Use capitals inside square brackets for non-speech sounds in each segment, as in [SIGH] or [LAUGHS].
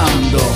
Ahora,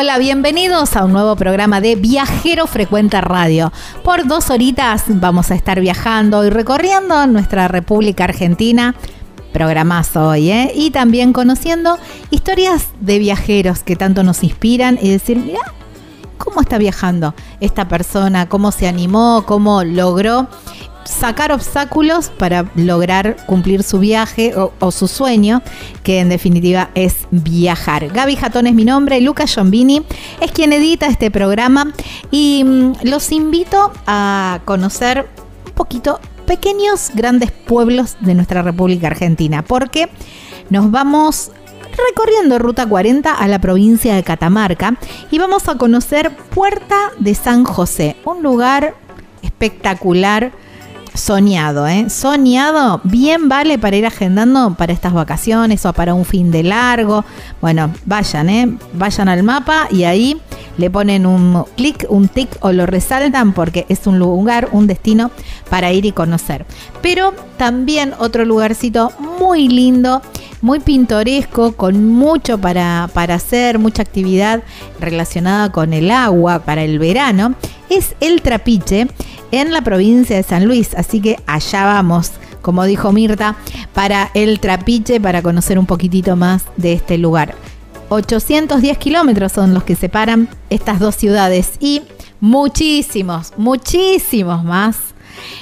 Hola, bienvenidos a un nuevo programa de Viajero Frecuente Radio. Por dos horitas vamos a estar viajando y recorriendo nuestra República Argentina. Programazo hoy, ¿eh? Y también conociendo historias de viajeros que tanto nos inspiran y decir, mira, ¿cómo está viajando esta persona? ¿Cómo se animó? ¿Cómo logró sacar obstáculos para lograr cumplir su viaje o, su sueño, que en definitiva es viajar. Gaby Jatón es mi nombre, Lucas Giombini es quien edita este programa y mm, los invito a conocer un poquito pequeños, grandes pueblos de nuestra República Argentina, porque nos vamos recorriendo Ruta 40 a la provincia de Catamarca y vamos a conocer Puerta de San José, un lugar espectacular soñado, ¿eh? Soñado, bien vale para ir agendando para estas vacaciones o para un fin de largo. Bueno, vayan, ¿eh? Vayan al mapa y ahí le ponen un clic, un tic o lo resaltan porque es un lugar, un destino para ir y conocer. Pero también otro lugarcito muy lindo, muy pintoresco, con mucho para, para hacer, mucha actividad relacionada con el agua para el verano, es el Trapiche en la provincia de San Luis. Así que allá vamos, como dijo Mirta, para el Trapiche, para conocer un poquitito más de este lugar. 810 kilómetros son los que separan estas dos ciudades y muchísimos, muchísimos más.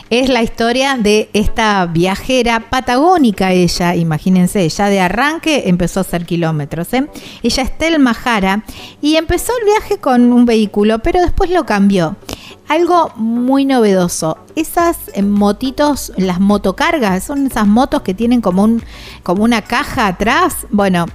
Es la historia de esta viajera patagónica, ella, imagínense, ya de arranque empezó a hacer kilómetros. ¿eh? Ella es Telma Jara y empezó el viaje con un vehículo, pero después lo cambió. Algo muy novedoso, esas eh, motitos, las motocargas, son esas motos que tienen como, un, como una caja atrás. Bueno,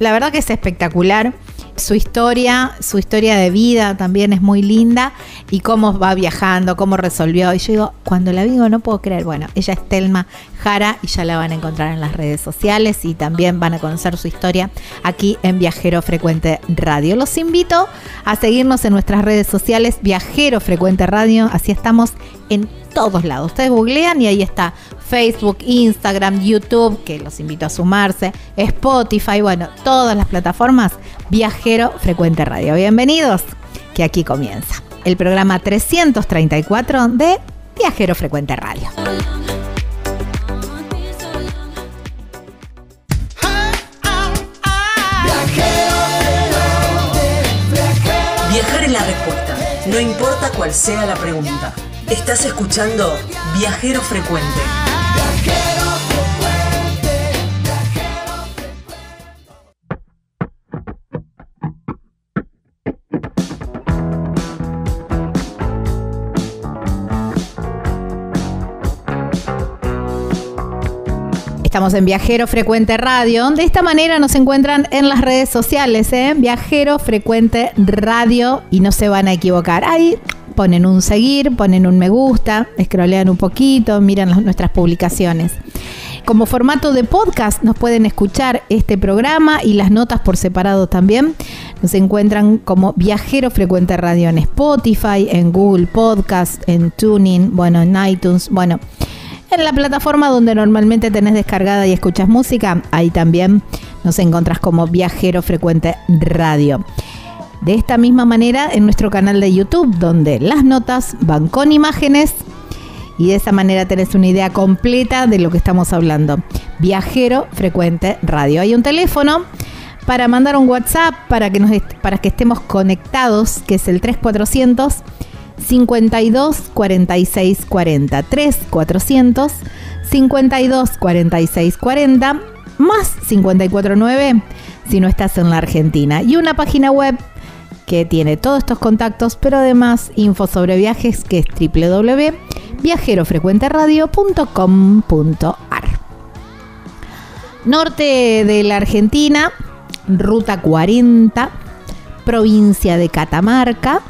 la verdad que es espectacular. su historia, su historia de vida también es muy linda y cómo va viajando, cómo resolvió. Y yo digo, cuando la digo no puedo creer, bueno, ella es Telma Jara y ya la van a encontrar en las redes sociales y también van a conocer su historia aquí en Viajero Frecuente Radio. Los invito a seguirnos en nuestras redes sociales, Viajero Frecuente Radio, así estamos en todos lados. Ustedes googlean y ahí está Facebook, Instagram, YouTube, que los invito a sumarse, Spotify, bueno, todas las plataformas Viajero Frecuente Radio. Bienvenidos, que aquí comienza el programa 334 de Viajero Frecuente Radio. Viajar es la respuesta, no importa cuál sea la pregunta. Estás escuchando Viajero Frecuente. Estamos en Viajero Frecuente Radio. De esta manera nos encuentran en las redes sociales, ¿eh? Viajero Frecuente Radio y no se van a equivocar. Ahí ponen un seguir, ponen un me gusta, scrollean un poquito, miran nuestras publicaciones. Como formato de podcast nos pueden escuchar este programa y las notas por separado también. Nos encuentran como Viajero Frecuente Radio en Spotify, en Google Podcast, en Tuning, bueno, en iTunes, bueno en la plataforma donde normalmente tenés descargada y escuchas música, ahí también nos encontrás como Viajero Frecuente Radio. De esta misma manera en nuestro canal de YouTube, donde las notas van con imágenes y de esa manera tenés una idea completa de lo que estamos hablando. Viajero Frecuente Radio. Hay un teléfono para mandar un WhatsApp para que, nos para que estemos conectados, que es el 3400 52 46 40 3 400 52 46 40 más 549 si no estás en la Argentina. Y una página web que tiene todos estos contactos pero además info sobre viajes que es www.viajerofrecuenteradio.com.ar Norte de la Argentina, ruta 40, provincia de Catamarca,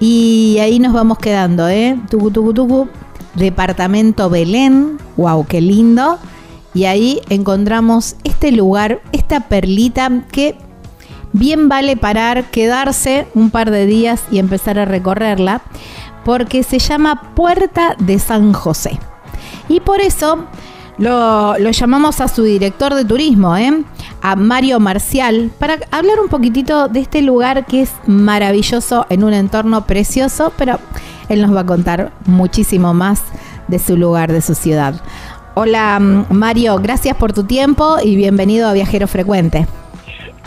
y ahí nos vamos quedando, ¿eh? Tucu, tucu, tucu. Departamento Belén. ¡Wow! ¡Qué lindo! Y ahí encontramos este lugar, esta perlita que bien vale parar, quedarse un par de días y empezar a recorrerla, porque se llama Puerta de San José. Y por eso lo, llamamos a su director de turismo, ¿eh? a Mario Marcial para hablar un poquitito de este lugar que es maravilloso en un entorno precioso, pero él nos va a contar muchísimo más de su lugar, de su ciudad. Hola Mario, gracias por tu tiempo y bienvenido a Viajero Frecuente.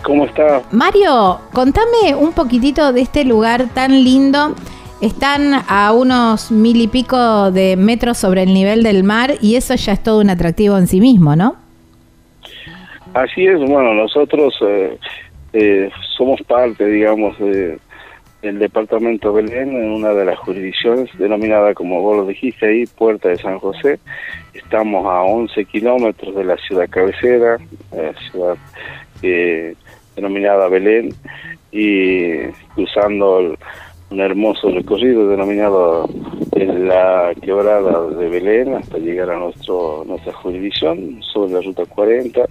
¿Cómo está? Mario, contame un poquitito de este lugar tan lindo. Están a unos mil y pico de metros sobre el nivel del mar y eso ya es todo un atractivo en sí mismo, ¿no? Así es, bueno, nosotros eh, eh, somos parte, digamos, de, del departamento Belén en una de las jurisdicciones denominada, como vos lo dijiste ahí, Puerta de San José. Estamos a 11 kilómetros de la ciudad cabecera, la ciudad eh, denominada Belén, y cruzando el, un hermoso recorrido denominado en la quebrada de Belén hasta llegar a nuestro nuestra jurisdicción sobre la ruta 40.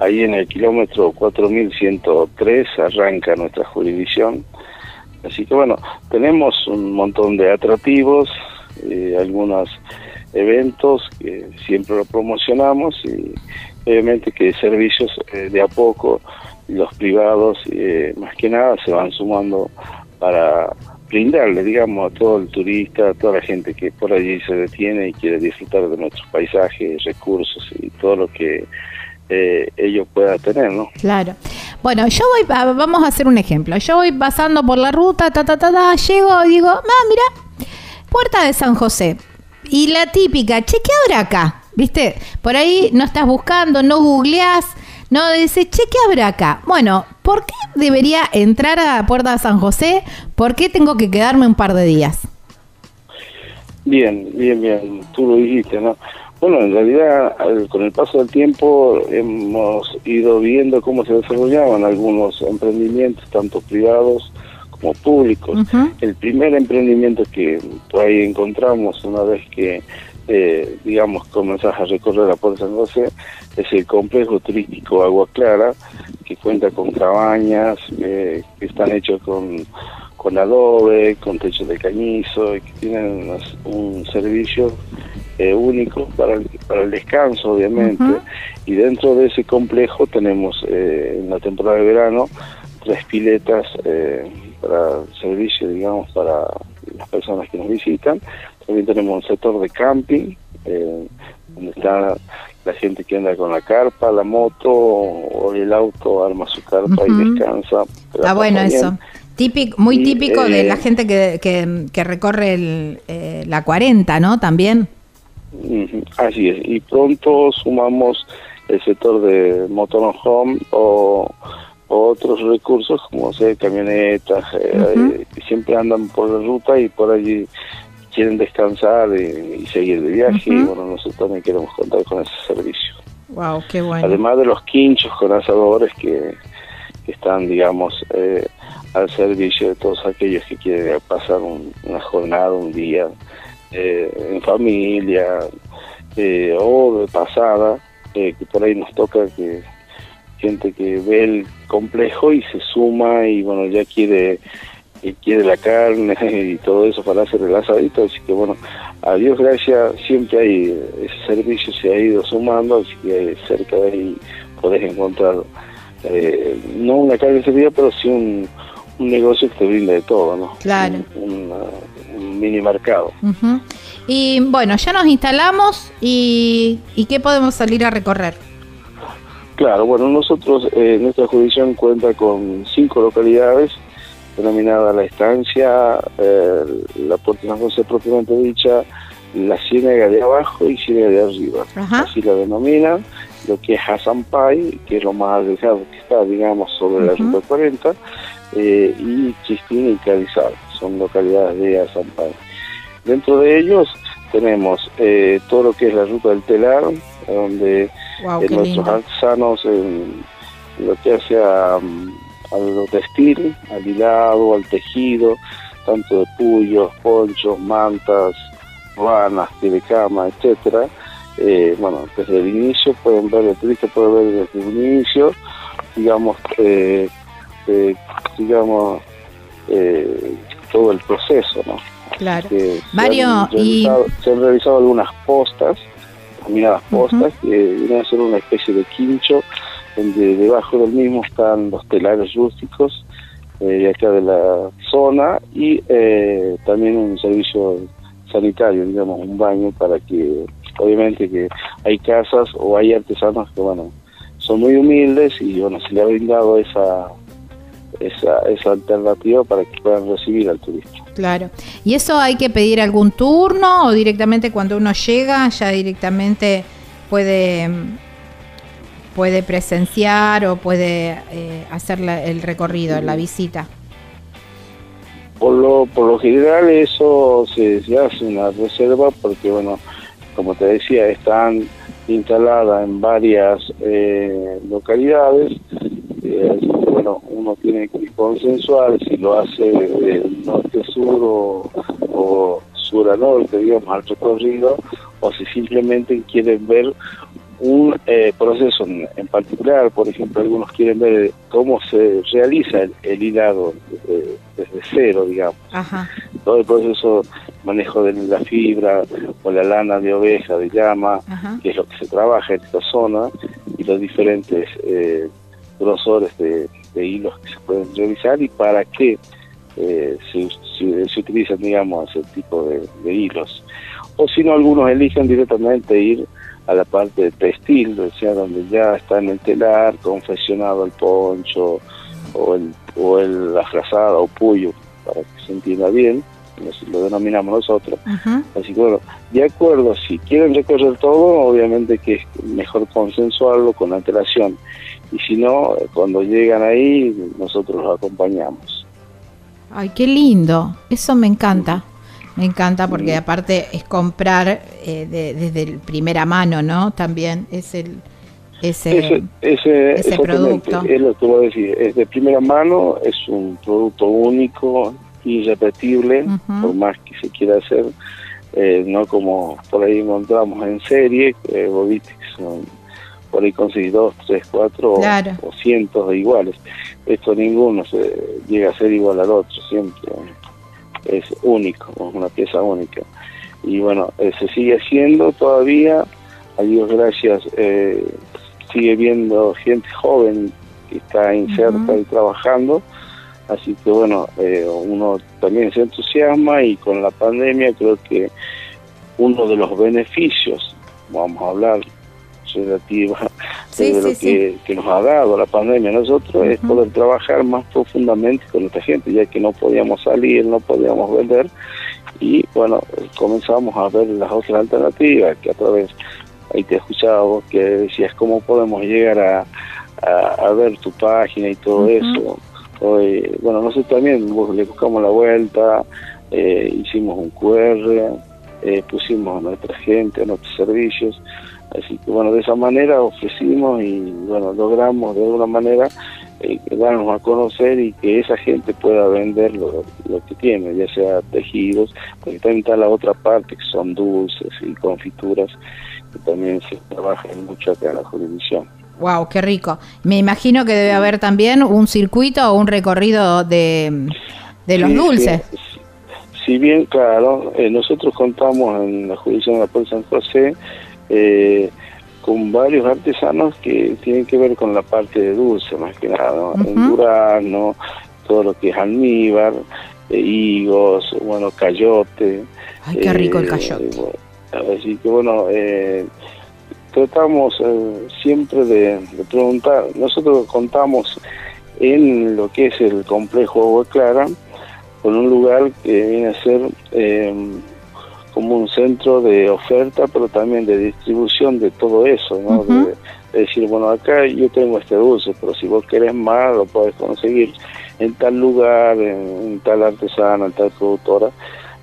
Ahí en el kilómetro 4103 arranca nuestra jurisdicción. Así que bueno, tenemos un montón de atractivos, eh, algunos eventos que siempre lo promocionamos y obviamente que servicios eh, de a poco los privados eh, más que nada se van sumando para brindarle, digamos, a todo el turista, a toda la gente que por allí se detiene y quiere disfrutar de nuestros paisajes, recursos y todo lo que eh, ellos puedan tener, ¿no? Claro. Bueno, yo voy, vamos a hacer un ejemplo. Yo voy pasando por la ruta, ta, ta, ta, ta llego y digo, ah, mira, Puerta de San José. Y la típica, che, ¿qué habrá acá? ¿Viste? Por ahí no estás buscando, no googleás, no dice, che, ¿qué habrá acá? Bueno, ¿por qué debería entrar a Puerta de San José? ¿Por qué tengo que quedarme un par de días? Bien, bien, bien, tú lo dijiste, ¿no? Bueno, en realidad, con el paso del tiempo hemos ido viendo cómo se desarrollaban algunos emprendimientos, tanto privados como públicos. El primer emprendimiento que por ahí encontramos una vez que, eh, digamos, comenzás a recorrer la Puerta San José, es el complejo turístico Agua Clara, que cuenta con cabañas eh, que están hechos con, con adobe, con techo de cañizo, y que tienen un servicio eh, único para el, para el descanso, obviamente. Y dentro de ese complejo tenemos eh, en la temporada de verano tres piletas eh, para servicio, digamos, para las personas que nos visitan. También tenemos un sector de camping, donde está la gente que anda con la carpa, la moto o el auto, arma su carpa y descansa. Está bueno eso. Típico, muy típico de la gente que, que, recorre el, la 40, ¿no? También. Así es, y pronto sumamos el sector de motorhome o, otros recursos como sea camionetas eh, que siempre andan por la ruta y por allí quieren descansar y, seguir de viaje y bueno nosotros también queremos contar con ese servicio. Wow, qué bueno. Además de los quinchos con asadores que, están digamos eh, al servicio de todos aquellos que quieren pasar una jornada, un día eh, en familia eh, o de pasada, eh, que por ahí nos toca que gente que ve el complejo y se suma y bueno, ya quiere quiere la carne y todo eso para hacer el asadito, así que bueno, a Dios gracias, siempre hay ese servicio se ha ido sumando, así que cerca de ahí podés encontrar no una carne servida, pero sí un, negocio que te brinda de todo, ¿no? Claro. Un, mini mercado. Y bueno, ya nos instalamos y, y ¿qué podemos salir a recorrer? Claro, bueno, nosotros, eh, nuestra jurisdicción cuenta con cinco localidades, denominada La Estancia, eh, la Puerta San José propiamente dicha, la Ciénaga de abajo y Ciénaga de arriba. Así la denominan, lo que es Hazampay, que es lo más alejado que está, digamos, sobre la Ruta 40, eh, y Chistina y Calizal son localidades de Azampay. Dentro de ellos tenemos eh, todo lo que es la ruta del telar, donde eh, nuestros artesanos en lo que hace a, lo textil, al hilado, al tejido, tanto de puyos, ponchos, mantas, ranas, de cama, etcétera. Eh, bueno, desde el inicio pueden ver, el turista puede ver desde el inicio, digamos, digamos, todo el proceso, ¿no? Claro. Mario, se han, y... se han realizado algunas postas, caminadas postas, que vienen a ser una especie de quincho, donde debajo del mismo están los telares rústicos eh, de acá de la zona y eh, también un servicio sanitario, digamos, un baño para que, obviamente que hay casas o hay artesanos que, bueno, son muy humildes y, bueno, se le ha brindado esa esa, esa alternativa para que puedan recibir al turista. Claro. ¿Y eso hay que pedir algún turno o directamente cuando uno llega ya directamente puede puede presenciar o puede eh, hacer el recorrido, la visita? Por lo, por lo general eso se, hace una reserva porque, bueno, como te decía, están instaladas en varias eh, localidades bueno, uno tiene que consensuar si lo hace de norte-sur o, o sur a norte, digamos, al recorrido, o si simplemente quieren ver un eh, proceso en, particular, por ejemplo, algunos quieren ver cómo se realiza el, hilado desde, cero, digamos. Todo el proceso, manejo de la fibra o la lana de oveja, de llama, que es lo que se trabaja en esta zona, y los diferentes eh, grosores de, hilos que se pueden realizar y para qué eh, se, utilizan, digamos, ese tipo de, hilos. O si no, algunos eligen directamente ir a la parte de textil, o sea, donde ya está en el telar, confeccionado el poncho o el, o el, la frazada o puyo, para que se entienda bien, lo denominamos nosotros. Así que bueno, de acuerdo, si quieren recorrer todo, obviamente que es mejor consensuarlo con antelación y si no, cuando llegan ahí, nosotros los acompañamos. Ay, qué lindo, eso me encanta. Me encanta porque aparte es comprar eh, desde el primera mano, ¿no? También es el ese, ese, ese producto. Es lo que voy a decir, es de primera mano, es un producto único, irrepetible, por más que se quiera hacer, eh, no como por ahí encontramos en serie, eh, vos viste que son, por ahí conseguís dos, tres, cuatro o, cientos de iguales. Esto ninguno se llega a ser igual al otro, siempre es único, es una pieza única. Y bueno, eh, se sigue haciendo todavía, a Dios gracias, eh, sigue viendo gente joven que está inserta y trabajando, así que bueno, eh, uno también se entusiasma y con la pandemia creo que uno de los beneficios, vamos a hablar relativa de lo que, que, nos ha dado la pandemia a nosotros es poder trabajar más profundamente con nuestra gente, ya que no podíamos salir, no podíamos vender y bueno, comenzamos a ver las otras alternativas que a través ahí te escuchaba vos que decías cómo podemos llegar a, a, ver tu página y todo eso. Hoy, bueno, nosotros también le buscamos la vuelta, eh, hicimos un QR, eh, pusimos a nuestra gente, a nuestros servicios, así que bueno, de esa manera ofrecimos y bueno, logramos de alguna manera eh, darnos a conocer y que esa gente pueda vender lo, lo que tiene, ya sea tejidos, porque también está la otra parte que son dulces y confituras que también se trabaja mucho acá en la jurisdicción. Wow, qué rico. Me imagino que debe haber también un circuito o un recorrido de, de los dulces. Si bien, claro, eh, nosotros contamos en la jurisdicción de la Puerta San José eh, con varios artesanos que tienen que ver con la parte de dulce, más que nada, en Durazno, todo lo que es almíbar, eh, higos, bueno, cayote. Ay, qué rico el cayote. Así que bueno, eh, tratamos eh, siempre de, preguntar, nosotros contamos en lo que es el complejo Agua Clara, con un lugar que viene a ser eh, como un centro de oferta, pero también de distribución de todo eso, ¿no? de, decir, bueno, acá yo tengo este dulce, pero si vos querés más, lo podés conseguir en tal lugar, en, en tal artesana, en tal productora.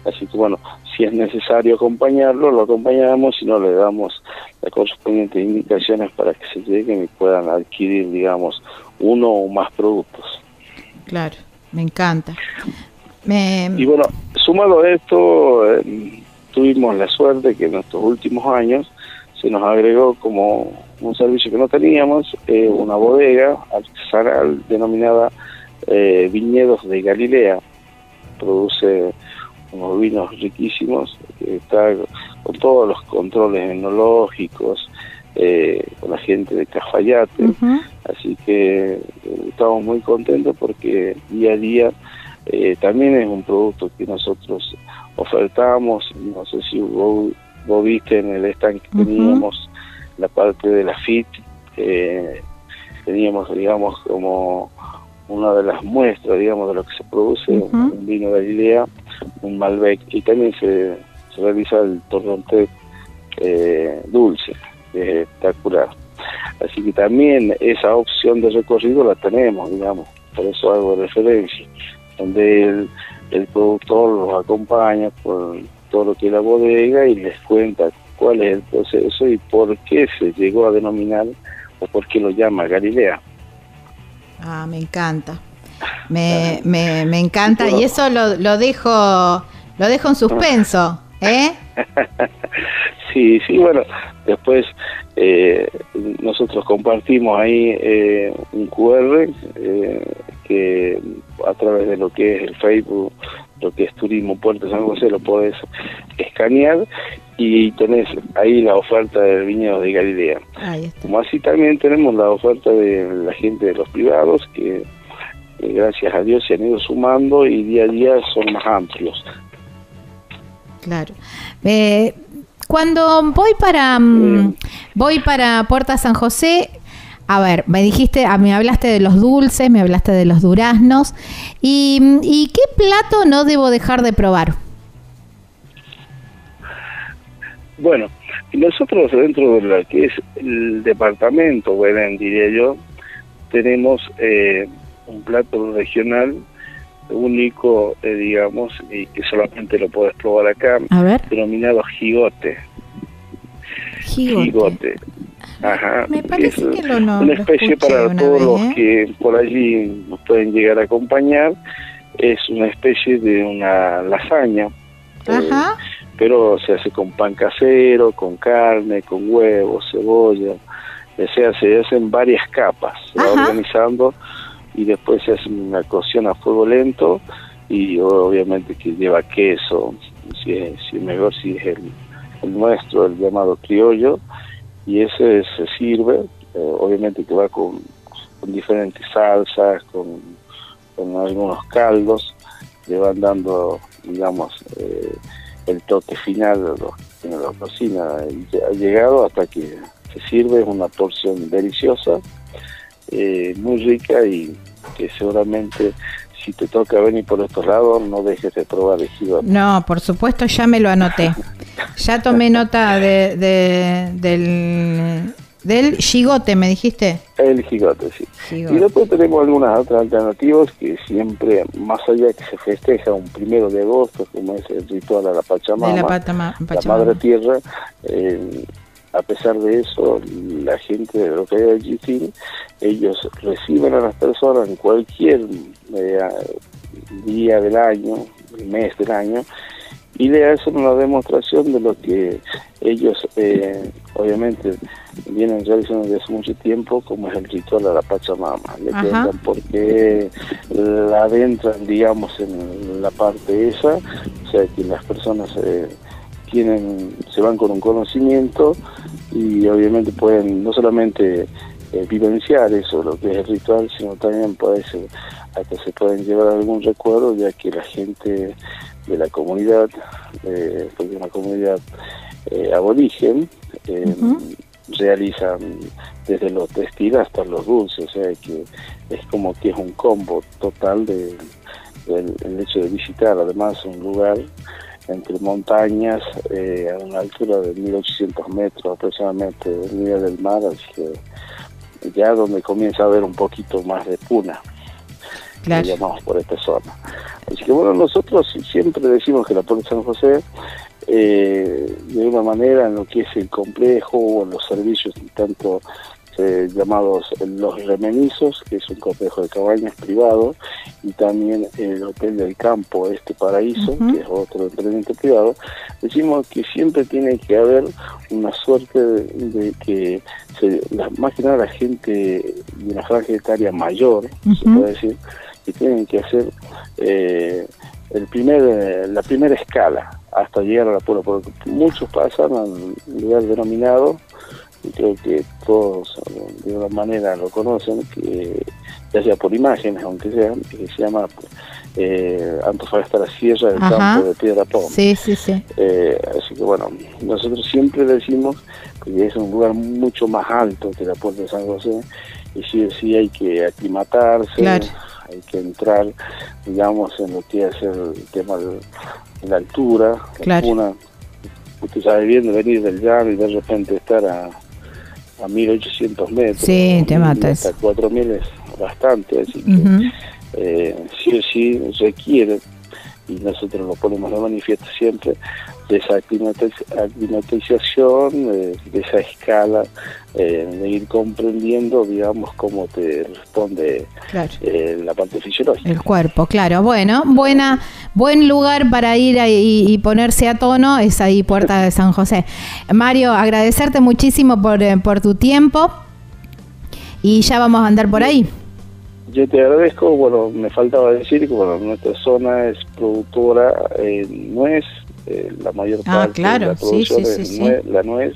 Así que bueno, si es necesario acompañarlo, lo acompañamos y no le damos las correspondientes indicaciones para que se lleguen y puedan adquirir, digamos, uno o más productos. Claro, me encanta. Y bueno, sumado a esto, eh, tuvimos la suerte que en estos últimos años se nos agregó como un servicio que no teníamos, eh, una bodega artesanal denominada eh, Viñedos de Galilea. Produce unos vinos riquísimos, que está con todos los controles enológicos, eh, con la gente de Cafayate, así que eh, estamos muy contentos porque día a día eh, también es un producto que nosotros ofertamos, no sé si vos, viste en el stand que teníamos la parte de la FIT, teníamos digamos como una de las muestras digamos de lo que se produce, un vino de Galilea, un Malbec y también se, realiza el torronté eh, dulce, espectacular. Así que también esa opción de recorrido la tenemos, digamos, por eso hago referencia, donde el, el productor los acompaña por todo lo que es la bodega y les cuenta cuál es el proceso y por qué se llegó a denominar o por qué lo llama Galilea. Ah, me encanta. Me, me, me encanta y eso lo, lo dejo lo dejo en suspenso, ¿eh? [LAUGHS] sí, sí, bueno, después eh, nosotros compartimos ahí eh, un QR eh, que a través de lo que es el Facebook, lo que es Turismo Puerto San José, lo podés escanear y tenés ahí la oferta del viñedo de Galilea. Como así también tenemos la oferta de la gente de los privados que gracias a Dios se han ido sumando y día a día son más amplios. Claro. Eh, cuando voy para mm, voy para Puerta San José, a ver, me dijiste, a mí hablaste de los dulces, me hablaste de los duraznos y, y qué plato no debo dejar de probar. Bueno, nosotros dentro de lo que es el departamento, Belén, diría yo, tenemos eh, un plato regional único, eh, digamos, y que solamente lo puedes probar acá, A ver. denominado jigote. Jigote. Ajá. Me parece Es que lo no- Una especie para una todos vez, los ¿eh? que por allí nos pueden llegar a acompañar. Es una especie de una lasaña. eh, Ajá. pero se hace con pan casero, con carne, con huevos, cebolla, o sea, se hacen varias capas, se va organizando y después se hace una cocción a fuego lento y obviamente que lleva queso, si es, mejor si es el, nuestro, el llamado criollo, y ese se sirve, eh, obviamente que va con, con diferentes salsas, con, algunos caldos, le van dando, digamos, eh, el toque final que la cocina. Ha llegado hasta que se sirve, es una porción deliciosa, eh, muy rica y que seguramente si te toca venir por estos lados no dejes de probar el jigote. No, por supuesto, ya me lo anoté. Ya tomé nota de, de- del, del gigote, me dijiste. El jigote, sí. Y después tenemos algunas otras alternativas que siempre, más allá que se festeja un primero de agosto, como es el ritual a la Pachamama, de la Patama- la Pachamama. Madre Tierra, eh, a pesar de eso, la gente de lo que hay allí, sí, ellos reciben a las personas en cualquier eh, día del año, mes del año, y le hacen una demostración de lo que ellos, eh, obviamente, vienen realizando desde hace mucho tiempo, como es el ritual a la Pachamama. Le Ajá. cuentan por qué la adentran, digamos, en la parte esa, o sea, que las personas eh, tienen, se van con un conocimiento y obviamente pueden no solamente eh, vivenciar eso, lo que es el ritual, sino también puede ser, hasta se pueden llevar algún recuerdo, ya que la gente de la comunidad, eh, porque es una comunidad eh, aborigen, eh, realizan desde los textiles hasta los dulces, o sea que es como que es un combo total de, del el hecho de visitar además un lugar entre montañas eh, a una altura de 1800 metros aproximadamente del nivel del mar, así que ya donde comienza a haber un poquito más de puna, Claro. que llamamos por esta zona. Así que bueno, nosotros siempre decimos que la Puerta de San José, eh, de una manera en lo que es el complejo o en los servicios tanto eh, llamados los remenizos, que es un complejo de cabañas privado, y también el Hotel del Campo, este Paraíso, que es otro emprendimiento privado, decimos que siempre tiene que haber una suerte de, de que, se, la, más que nada la gente de una franja etaria mayor, se puede decir, que tienen que hacer eh, el primer, eh, la primera escala hasta llegar a la puebla, porque muchos pasan al lugar denominado, y creo que todos de alguna manera lo conocen, que ya sea por imágenes, aunque sea, que se llama eh, Antofagasta la Sierra del Ajá. Campo de Piedra Pom. Sí, sí, sí. Eh, así que bueno, nosotros siempre decimos que es un lugar mucho más alto que la Puerta de San José y sí o sí hay que aclimatarse, Claro. hay que entrar, digamos, en lo que es el tema de, la altura, la Claro. cuna. Usted sabe bien de venir del llano y de repente estar a, a 1800 metros. Sí, te y mata Hasta eso. 4000 es bastante, así que eh, sí o sí requiere, y nosotros lo ponemos de manifiesto siempre, de esa aclimatiz- aclimatización, eh, de esa escala, eh, de ir comprendiendo, digamos, cómo te responde Claro. eh, la parte fisiológica. El cuerpo, claro. Bueno, buena, buen lugar para ir ahí y ponerse a tono es ahí Puerta de San José. Mario, agradecerte muchísimo por, por tu tiempo y ya vamos a andar por ahí. Yo te agradezco, bueno, me faltaba decir que bueno, nuestra zona es productora en nuez, eh, la mayor Ah, parte claro, de la producción sí, es sí, sí. nue- la nuez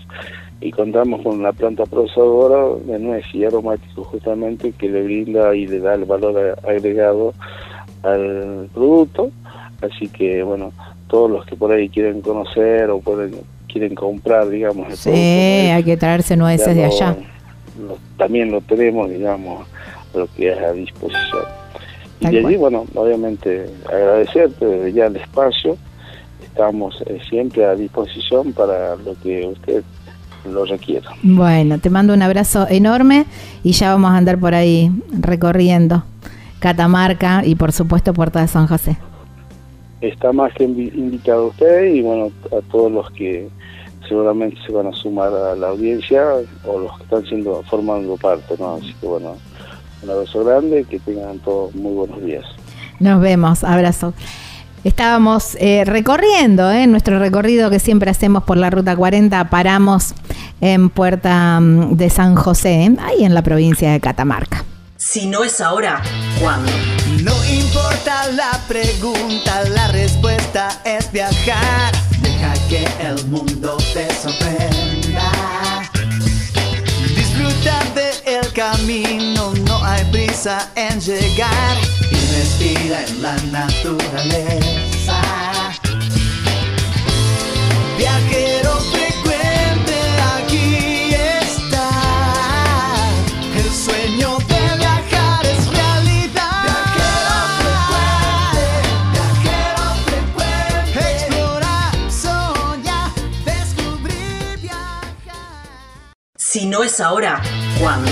y contamos con una planta procesadora de nuez y aromático justamente que le brinda y le da el valor agregado al producto, así que bueno, todos los que por ahí quieren conocer o pueden, quieren comprar, digamos, el Sí, producto nuez, hay que traerse nueces de allá. lo- también lo tenemos, digamos, lo que es a disposición. Y de allí, cual. bueno, obviamente agradecerte ya el espacio. Estamos eh, siempre a disposición para lo que usted lo requiera. Bueno, te mando un abrazo enorme y ya vamos a andar por ahí recorriendo Catamarca y por supuesto Puerto de San José. Está más que invitado usted y bueno, a todos los que seguramente se van a sumar a la audiencia o los que están siendo formando parte, ¿no? Así que bueno, un abrazo grande, que tengan todos muy buenos días. Nos vemos, abrazo. Estábamos eh, recorriendo, en eh, nuestro recorrido que siempre hacemos por la Ruta 40, paramos en Puerta mm, de San José, ahí en la provincia de Catamarca. Si no es ahora, ¿cuándo? No importa la pregunta, la respuesta es viajar. Deja que el mundo te sorprenda. Disfruta del camino, hay prisa en llegar respira en la naturaleza. Viajero frecuente, aquí está. El sueño de viajar es realidad. Viajero frecuente, viajero frecuente. Explorar, soñar, descubrir, viajar. Si no es ahora, ¿cuándo?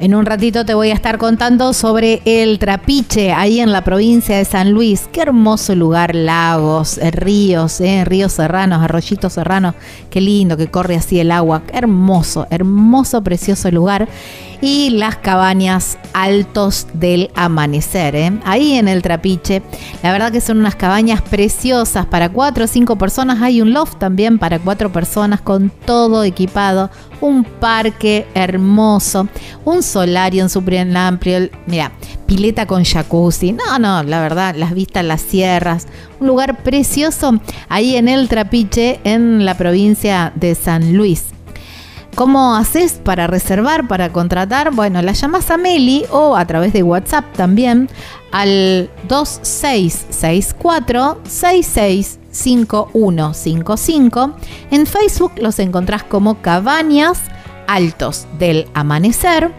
En un ratito te voy a estar contando sobre el Trapiche, ahí en la provincia de San Luis. Qué hermoso lugar, lagos, eh, ríos, eh, ríos serranos, arroyitos serranos. Qué lindo que corre así el agua. Qué hermoso, hermoso, precioso lugar. Y las cabañas altos del amanecer, eh. ahí en el Trapiche. La verdad que son unas cabañas preciosas para cuatro o cinco personas. Hay un loft también para cuatro personas con todo equipado. Un parque hermoso, un solario en súper amplio. Mira, pileta con jacuzzi. No, no, la verdad, las vistas, las sierras. Un lugar precioso ahí en el Trapiche, en la provincia de San Luis. ¿Cómo haces para reservar, para contratar? Bueno, la llamas a Meli o a través de WhatsApp también al 2664 665155. En Facebook los encontrás como Cabañas Altos del Amanecer.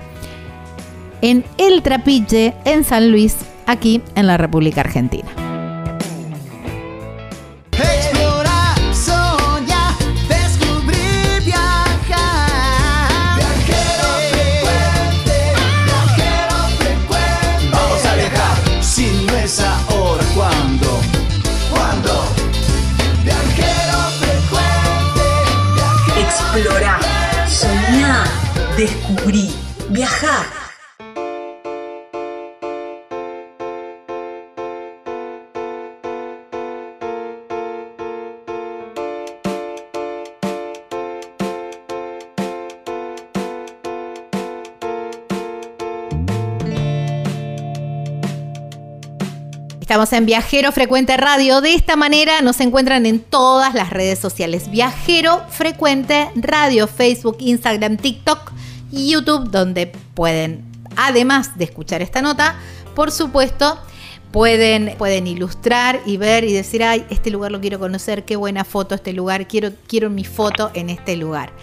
En El Trapiche, en San Luis, aquí en la República Argentina. En Viajero Frecuente Radio. De esta manera nos encuentran en todas las redes sociales. Viajero Frecuente Radio, Facebook, Instagram, TikTok y YouTube, donde pueden, además de escuchar esta nota, por supuesto, pueden, pueden ilustrar y ver y decir, ay, este lugar lo quiero conocer, qué buena foto este lugar, quiero, quiero mi foto en este lugar.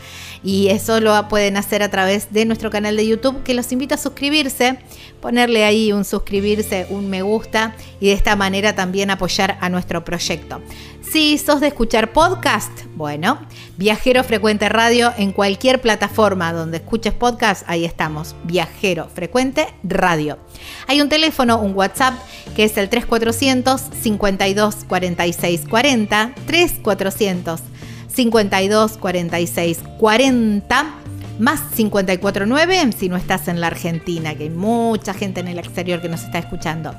Y eso lo pueden hacer a través de nuestro canal de YouTube, que los invito a suscribirse, ponerle ahí un suscribirse, un me gusta y de esta manera también apoyar a nuestro proyecto. Si sos de escuchar podcast, bueno, Viajero Frecuente Radio en cualquier plataforma donde escuches podcast, ahí estamos, Viajero Frecuente Radio. Hay un teléfono, un WhatsApp, que es el 3400 52 46 40, 3400 52 46 40 más 549 si no estás en la Argentina, que hay mucha gente en el exterior que nos está escuchando.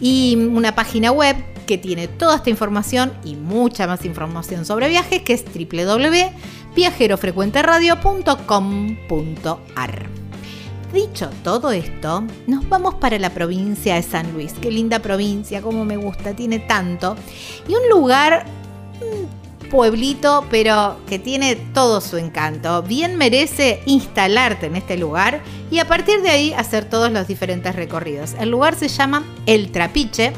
Y una página web que tiene toda esta información y mucha más información sobre viajes, que es www.viajerofrecuenteradio.com.ar. dicho todo esto, nos vamos para la provincia de San Luis. Qué linda provincia, como me gusta, tiene tanto. Y un lugar, un pueblito, pero que tiene todo su encanto. Bien merece instalarte en este lugar y a partir de ahí hacer todos los diferentes recorridos. El lugar se llama El Trapiche.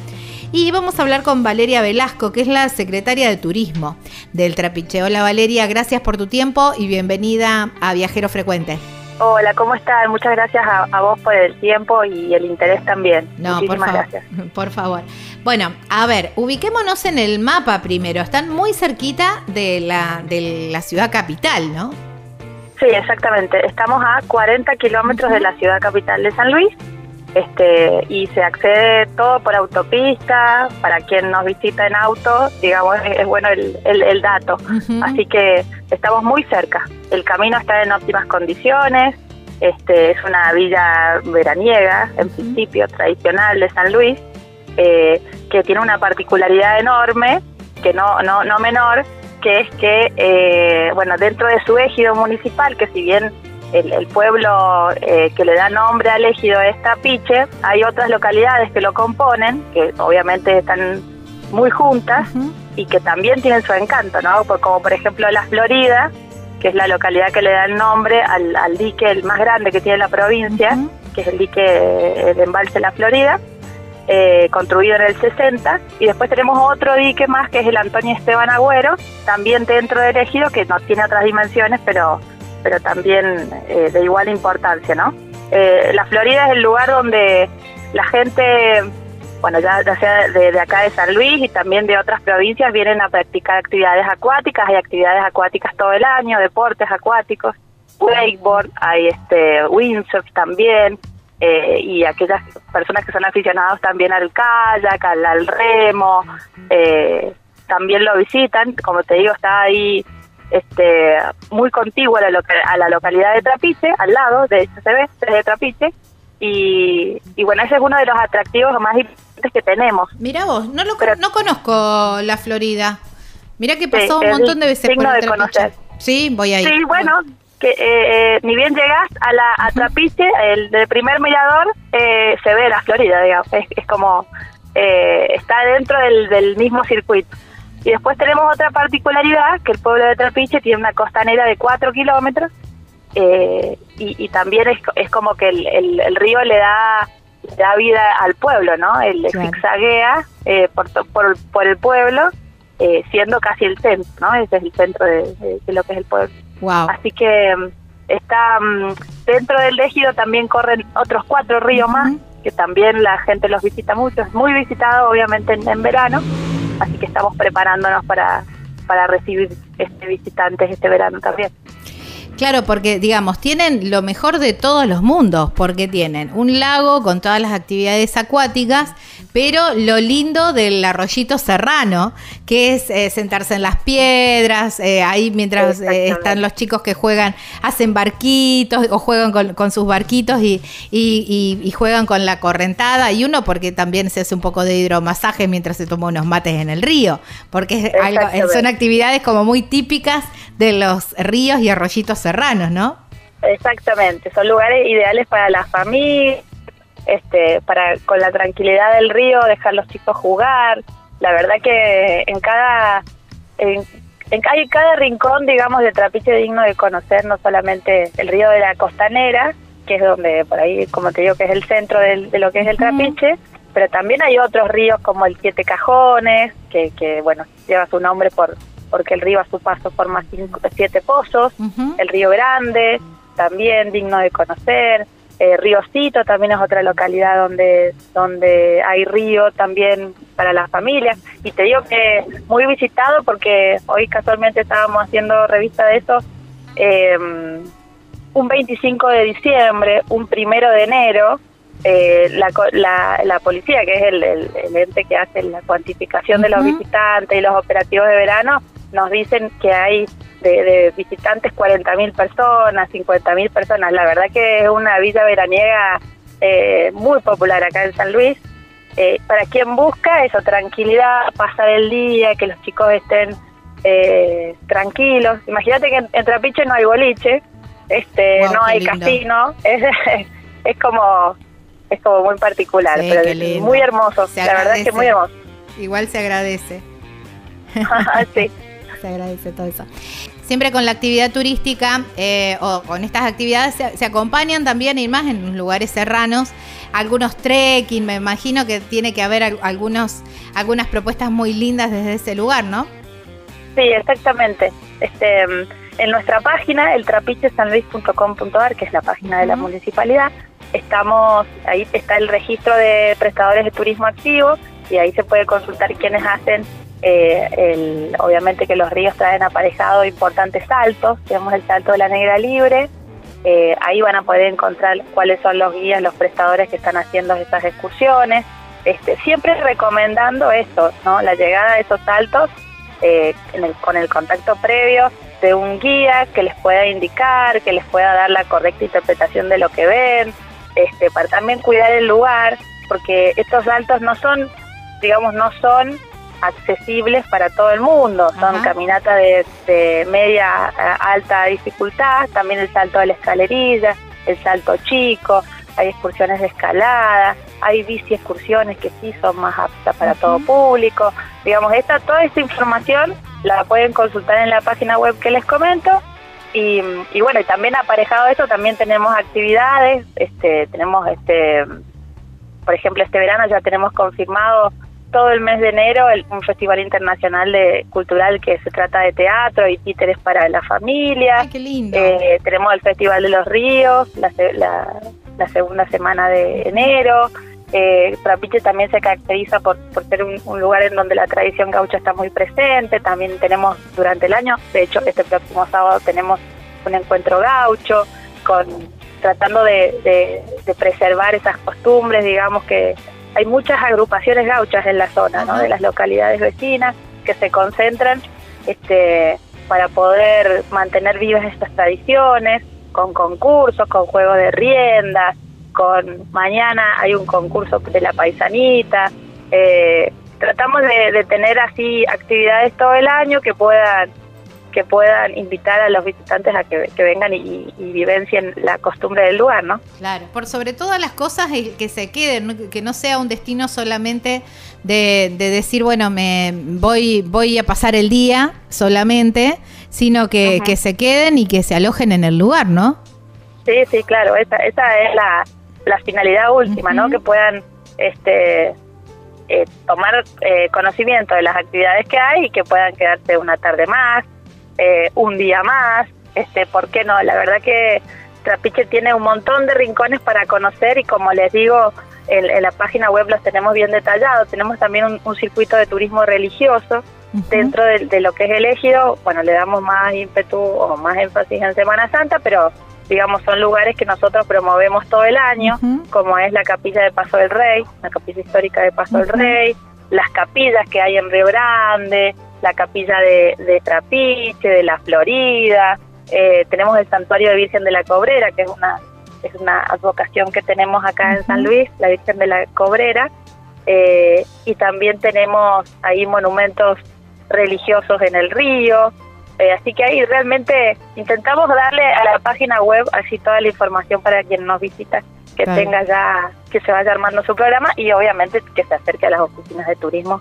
Y vamos a hablar con Valeria Velasco, que es la secretaria de Turismo del Trapiche. Hola Valeria, gracias por tu tiempo y bienvenida a Viajero Frecuente. Hola, ¿cómo están? Muchas gracias a, vos por el tiempo y el interés también. No, por favor. Gracias. [LAUGHS] Por favor. Bueno, a ver, ubiquémonos en el mapa primero. Están muy cerquita de la, de la ciudad capital, ¿no? Sí, exactamente. Estamos a 40 kilómetros de la ciudad capital de San Luis este, y se accede todo por autopista, para quien nos visita en auto, digamos, es, bueno el, el, dato. Así que estamos muy cerca, el camino está en óptimas condiciones, este, es una villa veraniega, en principio tradicional de San Luis, eh, que tiene una particularidad enorme, que no, no, no menor, que es que, eh, bueno, dentro de su ejido municipal, que si bien el, pueblo eh, que le da nombre al ejido es Trapiche, hay otras localidades que lo componen, que obviamente están muy juntas y que también tienen su encanto, ¿no? Como por ejemplo la Florida, que es la localidad que le da el nombre al, dique el más grande que tiene la provincia, que es el dique de embalse La Florida, eh, construido en el 60. Y después tenemos otro dique más, que es el Antonio Esteban Agüero, también dentro del ejido, que no tiene otras dimensiones, pero pero también eh, de igual importancia, ¿no? Eh, la Florida es el lugar donde la gente, bueno, ya, sea de, acá de San Luis y también de otras provincias, vienen a practicar actividades acuáticas, hay actividades acuáticas todo el año, deportes acuáticos, wakeboard, hay este windsurf también, eh, y aquellas personas que son aficionados también al kayak, al, al remo, también lo visitan, como te digo, está ahí este, muy contiguo a la, a la localidad de Trapiche, al lado, de hecho se ve, de Trapiche, y, bueno, ese es uno de los atractivos más importantes que tenemos. Mira vos, no, lo, no conozco la Florida. Mira que pasó un montón de veces por de conocer. Sí, voy a ir. Sí, bueno, que eh, eh, ni bien llegas a la a Trapiche, el del primer mirador eh, se ve la Florida, digamos, es, es como está dentro del, del mismo circuito. Y después tenemos otra particularidad, que el pueblo de Trapiche tiene una costanera de 4 kilómetros eh, y, también es, es como que el, el, río le da, da vida al pueblo, ¿no? El zigzaguea eh, por, por, por, el pueblo, eh, siendo casi el centro, ¿no? Ese es el centro de, lo que es el pueblo. Wow. Así que mm, está mm, dentro del ejido también corren otros cuatro ríos más, que también la gente los visita mucho, es muy visitado obviamente en verano así que estamos preparándonos para, para recibir este visitantes este verano también. Claro, porque digamos, tienen lo mejor de todos los mundos, porque tienen un lago con todas las actividades acuáticas, pero lo lindo del arroyito serrano, que es eh, sentarse en las piedras, eh, ahí mientras eh, están los chicos que juegan, hacen barquitos o juegan con, sus barquitos y, juegan con la correntada, y uno porque también se hace un poco de hidromasaje mientras se toma unos mates en el río, porque son actividades como muy típicas de los ríos y arroyitos serranos, ¿no? Exactamente, son lugares ideales para la familia, este, para con la tranquilidad del río dejar los chicos jugar. La verdad que en cada en, en cada rincón, digamos, de Trapiche digno de conocer no solamente el río de la Costanera, que es donde por ahí, como te digo, que es el centro de lo que es el Trapiche, pero también hay otros ríos como el Siete Cajones, que, que bueno, lleva su nombre por porque el río a su paso forma siete pozos, el río Grande, también digno de conocer, eh, Ríocito también es otra localidad donde, donde hay río también para las familias. Y te digo que muy visitado porque hoy casualmente estábamos haciendo revista de eso. Em, un 25 de diciembre, un primero de enero, eh, la, la, policía, que es el, el, ente que hace la cuantificación de los visitantes y los operativos de verano, nos dicen que hay de, de visitantes 40.000 personas, 50.000 personas. La verdad que es una villa veraniega eh, muy popular acá en San Luis. Eh, para quien busca eso, tranquilidad, pasar el día, que los chicos estén eh, tranquilos. Imagínate que en, Trapiche no hay boliche, este, no hay casino, [LAUGHS] es, es como es como muy particular, Sí, pero es muy hermoso, Se la verdad es que agradece. muy hermoso. Igual se agradece. [LAUGHS] sí. [LAUGHS] Se agradece todo eso. Siempre con la actividad turística eh, o con estas actividades se, se acompañan también y más en lugares serranos algunos trekking. Me imagino que tiene que haber al- algunos algunas propuestas muy lindas desde ese lugar, ¿no? Sí, exactamente. Este, en nuestra página, el trapichesanluis.com.ar, que es la página de la municipalidad, estamos, ahí está el registro de prestadores de turismo activo y ahí se puede consultar quiénes hacen, eh, el, obviamente que los ríos traen aparejado importantes saltos, tenemos el salto de la Negra Libre, eh, ahí van a poder encontrar cuáles son los guías, los prestadores que están haciendo estas excursiones, este, siempre recomendando esto, ¿no? La llegada de esos saltos eh, en el- con el contacto previo de un guía que les pueda indicar, que les pueda dar la correcta interpretación de lo que ven, este, para también cuidar el lugar, porque estos saltos no son, digamos, no son accesibles para todo el mundo, son Ajá. caminatas de, de media a alta dificultad, también el salto de la escalerilla, el salto chico, hay excursiones de escalada, hay bici excursiones que sí son más aptas para todo público. Digamos, esta, toda esta información la pueden consultar en la página web que les comento. Y, y bueno, y también aparejado a eso, también tenemos actividades, este, tenemos este, por ejemplo, este verano ya tenemos confirmado todo el mes de enero el- un festival internacional de cultural que se trata de teatro y títeres para la familia. Ay, qué lindo. Eh, tenemos el Festival de los Ríos, la, la, la segunda semana de enero. Eh, Trapiche también se caracteriza por, por ser un, un lugar en donde la tradición gaucha está muy presente. También tenemos durante el año, de hecho este próximo sábado tenemos un encuentro gaucho con tratando de, de- de preservar esas costumbres, digamos que hay muchas agrupaciones gauchas en la zona, ¿no? De las localidades vecinas que se concentran este, para poder mantener vivas estas tradiciones, con concursos, con juegos de riendas, con mañana hay un concurso de la paisanita. eh, tratamos de, de tener así actividades todo el año que puedan que puedan invitar a los visitantes a que, que vengan y, y vivencien la costumbre del lugar, ¿no? Claro, por sobre todas las cosas que se queden, que no sea un destino solamente de, de decir, bueno, me voy, voy a pasar el día solamente, sino que, que se queden y que se alojen en el lugar, ¿no? Sí, sí, claro, esa, esa es la, la finalidad última, ¿no? Que puedan este, eh, tomar eh, conocimiento de las actividades que hay y que puedan quedarse una tarde más, eh, un día más, este, ¿por qué no? La verdad que Trapiche tiene un montón de rincones para conocer y como les digo, en, en la página web los tenemos bien detallados. Tenemos también un, un circuito de turismo religioso dentro de, de lo que es elegido, bueno, le damos más ímpetu o más énfasis en Semana Santa, pero digamos son lugares que nosotros promovemos todo el año, como es la capilla de Paso del Rey, la capilla histórica de Paso del. Rey, las capillas que hay en Río Grande, la capilla de, de Trapiche, de la Florida, eh, tenemos el santuario de Virgen de la Cobrera, que es una es una advocación que tenemos acá en San. Luis, la Virgen de la Cobrera, eh, y también tenemos ahí monumentos religiosos en el río, eh, así que ahí realmente intentamos darle a la página web así toda la información para quien nos visita, que Claro. tenga ya, que se vaya armando su programa y obviamente que se acerque a las oficinas de turismo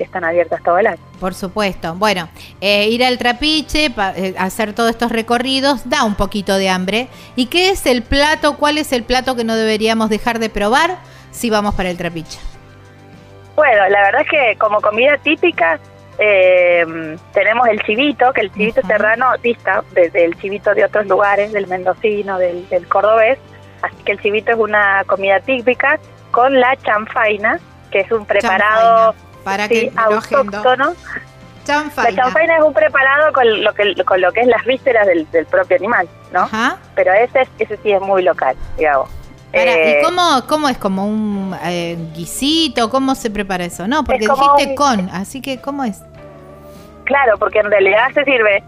que están abiertas todo el año. Por supuesto. Bueno, eh, ir al trapiche, pa- eh, hacer todos estos recorridos, da un poquito de hambre. ¿Y qué es el plato? ¿Cuál es el plato que no deberíamos dejar de probar si vamos para el trapiche? Bueno, la verdad es que como comida típica eh, tenemos el chivito, que el chivito Ujú. serrano dista desde el chivito de otros lugares, del mendocino, del, del cordobés, así que el chivito es una comida típica con la chanfaina, que es un preparado Chanfaina, Para sí, que autóctono. Chanfaina. La chanfaina es un preparado con lo que con lo que es las vísceras del, del propio animal, ¿no? Ajá. Pero ese es- ese sí es muy local, digamos. Para, Eh, ¿Y cómo, cómo es? ¿Como un eh, guisito? ¿Cómo se prepara eso? No, porque dijiste un- con, así que ¿cómo es? Claro, porque en realidad se sirve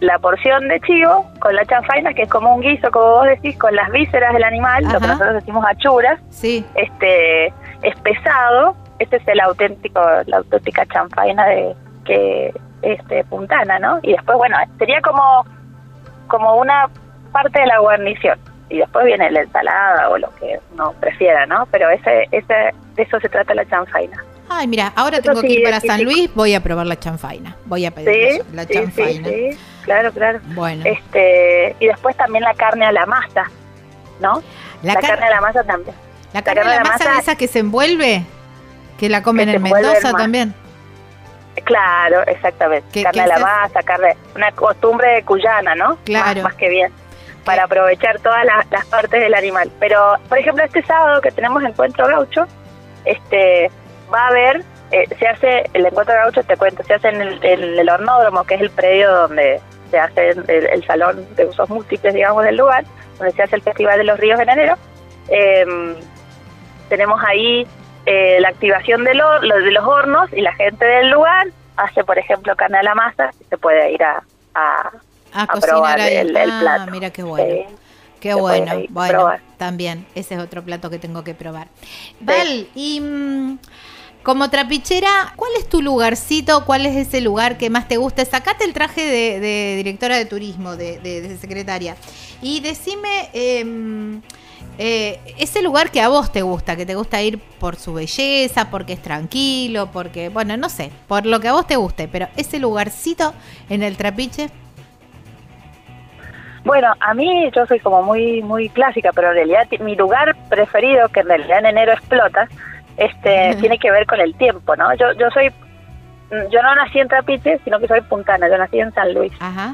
la porción de chivo con la chanfaina, que es como un guiso, como vos decís, con las vísceras del animal, lo que nosotros decimos achuras, Sí. este es pesado, este es el auténtico, la auténtica chanfaina de que este puntana, ¿no? Y después, bueno, sería como como una parte de la guarnición, y después viene la ensalada o lo que uno prefiera, ¿no? Pero ese, ese, de eso se trata la chanfaina. Ay, mira, ahora tengo que ir para San Luis, voy a probar la chanfaina. Voy a pedir la chanfaina. Sí, claro, claro. Bueno. Este, y después también la carne a la masa, ¿no? La, carne a la masa también. La carne, a la, masa, esa que se envuelve, que la comen en Mendoza también. Claro, exactamente. carne a la masa, carne, una costumbre cuyana, ¿no? Claro. Más, que bien. Para aprovechar todas las, las, partes del animal. Pero, por ejemplo, este sábado que tenemos encuentro gaucho, este va a haber, eh, se hace, el encuentro gaucho, te cuento, se hace en el, en el hornódromo, que es el predio donde se hace el, salón de usos múltiples, digamos, del lugar, donde se hace el Festival de los Ríos en enero. Em, tenemos ahí eh, la activación de, lo, de los hornos y la gente del lugar hace, por ejemplo, carne a la masa y se puede ir a, a, a, probar el, el, ah, plato. Mira qué bueno. Qué bueno, bueno, también, ese es otro plato que tengo que probar. Val, y mm, como trapichera, ¿cuál es tu lugarcito? ¿Cuál es ese lugar que más te gusta? Sacate el traje de, directora de turismo, de, secretaria, y decime em, eh, ese lugar que a vos te gusta, que te gusta ir por su belleza, porque es tranquilo, porque, bueno, no sé, por lo que a vos te guste, pero ese lugarcito en el trapiche. Bueno, a mí yo soy como muy muy clásica, pero en realidad mi lugar preferido, que en realidad en enero explota, este tiene que ver con el tiempo, ¿no? Yo yo soy yo no nací en Trapiche, sino que soy puntana, yo nací en San Luis,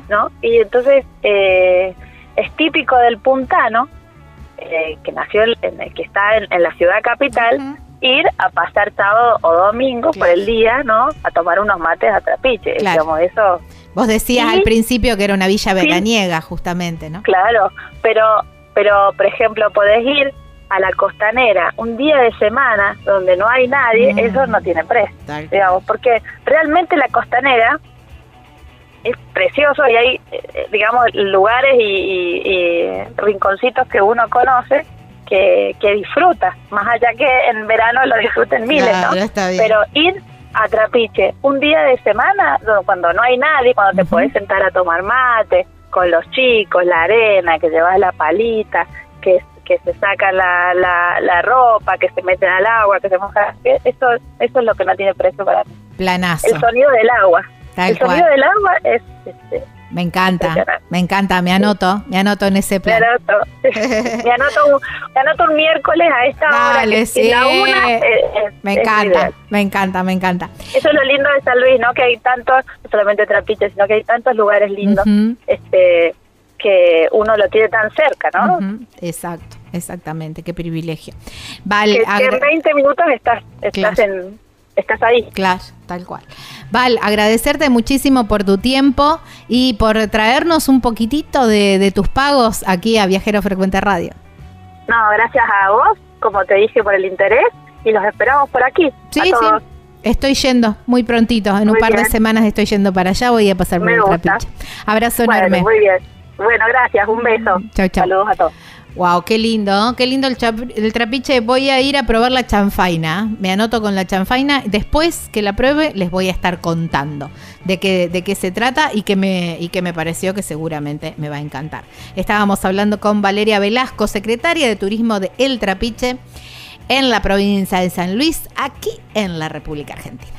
¿no? Y entonces eh, es típico del puntano eh, que nació en, que está en, la ciudad capital ir a pasar sábado o domingo por el día, ¿no? A tomar unos mates a Trapiche, digamos eso. Vos decías al principio que era una villa veraniega, justamente, ¿no? Claro, pero pero por ejemplo podés ir a la costanera un día de semana donde no hay nadie, mm. eso no tiene precio, digamos, porque realmente la costanera es precioso y hay, eh, digamos, lugares y, rinconcitos que uno conoce que, que, disfruta, más allá que en verano lo disfruten miles, ¿no? Pero ir a Trapiche un día de semana, cuando no hay nadie, cuando te puedes sentar a tomar mate con los chicos, la arena, que llevas la palita, que que se saca la, la, ropa, que se meten al agua, que se moja. Eso, eso es lo que no tiene precio para mí. Planazo. El sonido del agua. El sonido del agua es... Este, me encanta, me encanta, me anoto, me anoto en ese plan. Me anoto, [LAUGHS] me anoto, me anoto un miércoles a esta hora, que la una me encanta, me encanta, me encanta. Eso es lo lindo de San Luis, ¿no? Que hay tantos, no solamente trapiches, sino que hay tantos lugares lindos, este que uno lo tiene tan cerca, ¿no? Exacto, exactamente, qué privilegio. Vale, que, en 20 minutos estás, estás, en, estás ahí. Claro, tal cual. Val, agradecerte muchísimo por tu tiempo y por traernos un poquitito de, tus pagos aquí a Viajero Frecuente Radio. No, gracias a vos, como te dije, por el interés y los esperamos por aquí. Sí, sí. Estoy yendo muy prontito, en un par de semanas estoy yendo para allá, voy a pasar por el trapiche. Abrazo enorme. Muy bien. Bueno, gracias, un beso. Chao, chao. Saludos a todos. Wow, qué lindo, qué lindo el, trapiche. Voy a ir a probar la chanfaina. Me anoto con la chanfaina. Después que la pruebe, les voy a estar contando de qué, de qué se trata y que, me, y que me pareció que seguramente me va a encantar. Estábamos hablando con Valeria Velasco, secretaria de Turismo de El Trapiche en la provincia de San Luis, aquí en la República Argentina.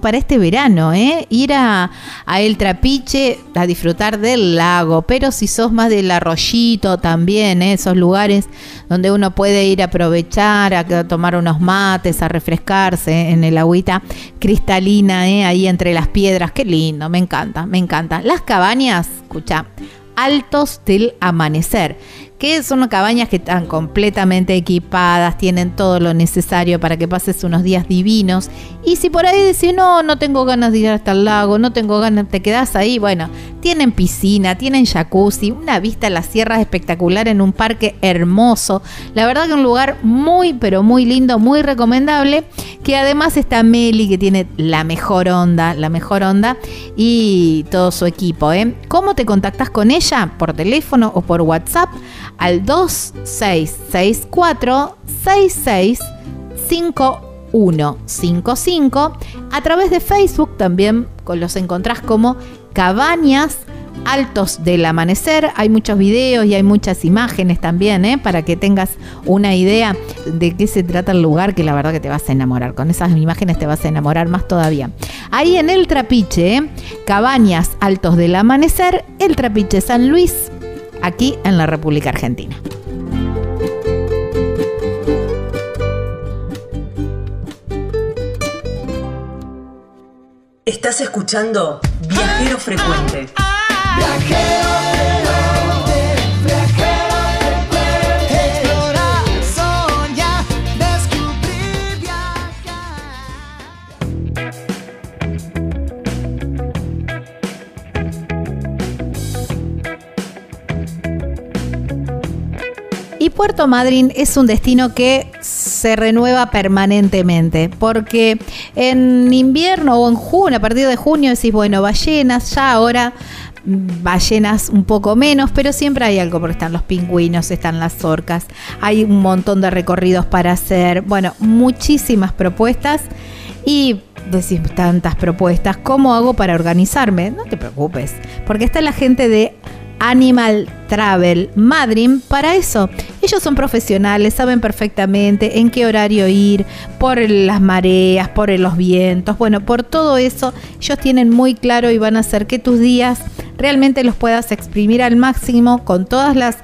Para este verano, ¿eh? Ir a, a El Trapiche a disfrutar del lago, pero si sos más del arroyito también, ¿eh? esos lugares donde uno puede ir a aprovechar, a tomar unos mates, a refrescarse en el agüita cristalina, ¿eh? ahí entre las piedras, qué lindo, me encanta, me encanta. Las cabañas, escucha, Altos del Amanecer, que son cabañas que están completamente equipadas, tienen todo lo necesario para que pases unos días divinos. Y si por ahí decís, no, no tengo ganas de ir hasta el lago, no tengo ganas, te quedás ahí, bueno, tienen piscina, tienen jacuzzi, una vista a las sierras espectacular en un parque hermoso. La verdad que un lugar muy, pero muy lindo, muy recomendable, que además está Meli, que tiene la mejor onda, la mejor onda, y todo su equipo. ¿eh? ¿Cómo te contactas con ella? ¿Por teléfono o por WhatsApp? Al 2664 665155 a través de Facebook también los encontrás como Cabañas Altos del Amanecer. Hay muchos videos y hay muchas imágenes también, ¿eh? para que tengas una idea de qué se trata el lugar, que la verdad que te vas a enamorar. Con esas imágenes te vas a enamorar más todavía. Ahí en el Trapiche, ¿eh? Cabañas Altos del Amanecer, el Trapiche San Luis, aquí en la República Argentina. Estás escuchando Viajero Frecuente. Explorar, Puerto Madryn es un destino que se renueva permanentemente, porque en invierno o en junio, a partir de junio decís, bueno, ballenas, ya ahora ballenas un poco menos, pero siempre hay algo, porque están los pingüinos, están las orcas, hay un montón de recorridos para hacer, bueno, muchísimas propuestas y decís tantas propuestas, ¿cómo hago para organizarme? No te preocupes, porque está la gente de Animal Travel Madrid para eso. Ellos son profesionales, saben perfectamente en qué horario ir, por las mareas, por los vientos, bueno, por todo eso, ellos tienen muy claro y van a hacer que tus días realmente los puedas exprimir al máximo con todas las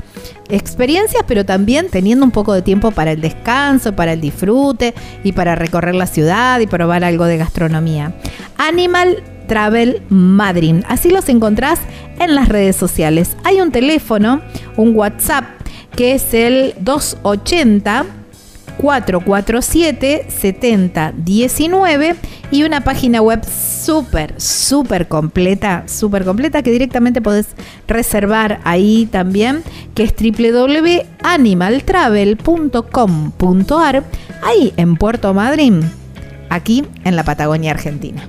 experiencias, pero también teniendo un poco de tiempo para el descanso, para el disfrute y para recorrer la ciudad y probar algo de gastronomía. Animal Travel Madrid. Así los encontrás en las redes sociales. Hay un teléfono, un WhatsApp, que es el 280 447 7019 y una página web súper, súper completa, súper completa que directamente podés reservar ahí también, que es www.animaltravel.com.ar, ahí en Puerto Madryn, aquí en la Patagonia Argentina.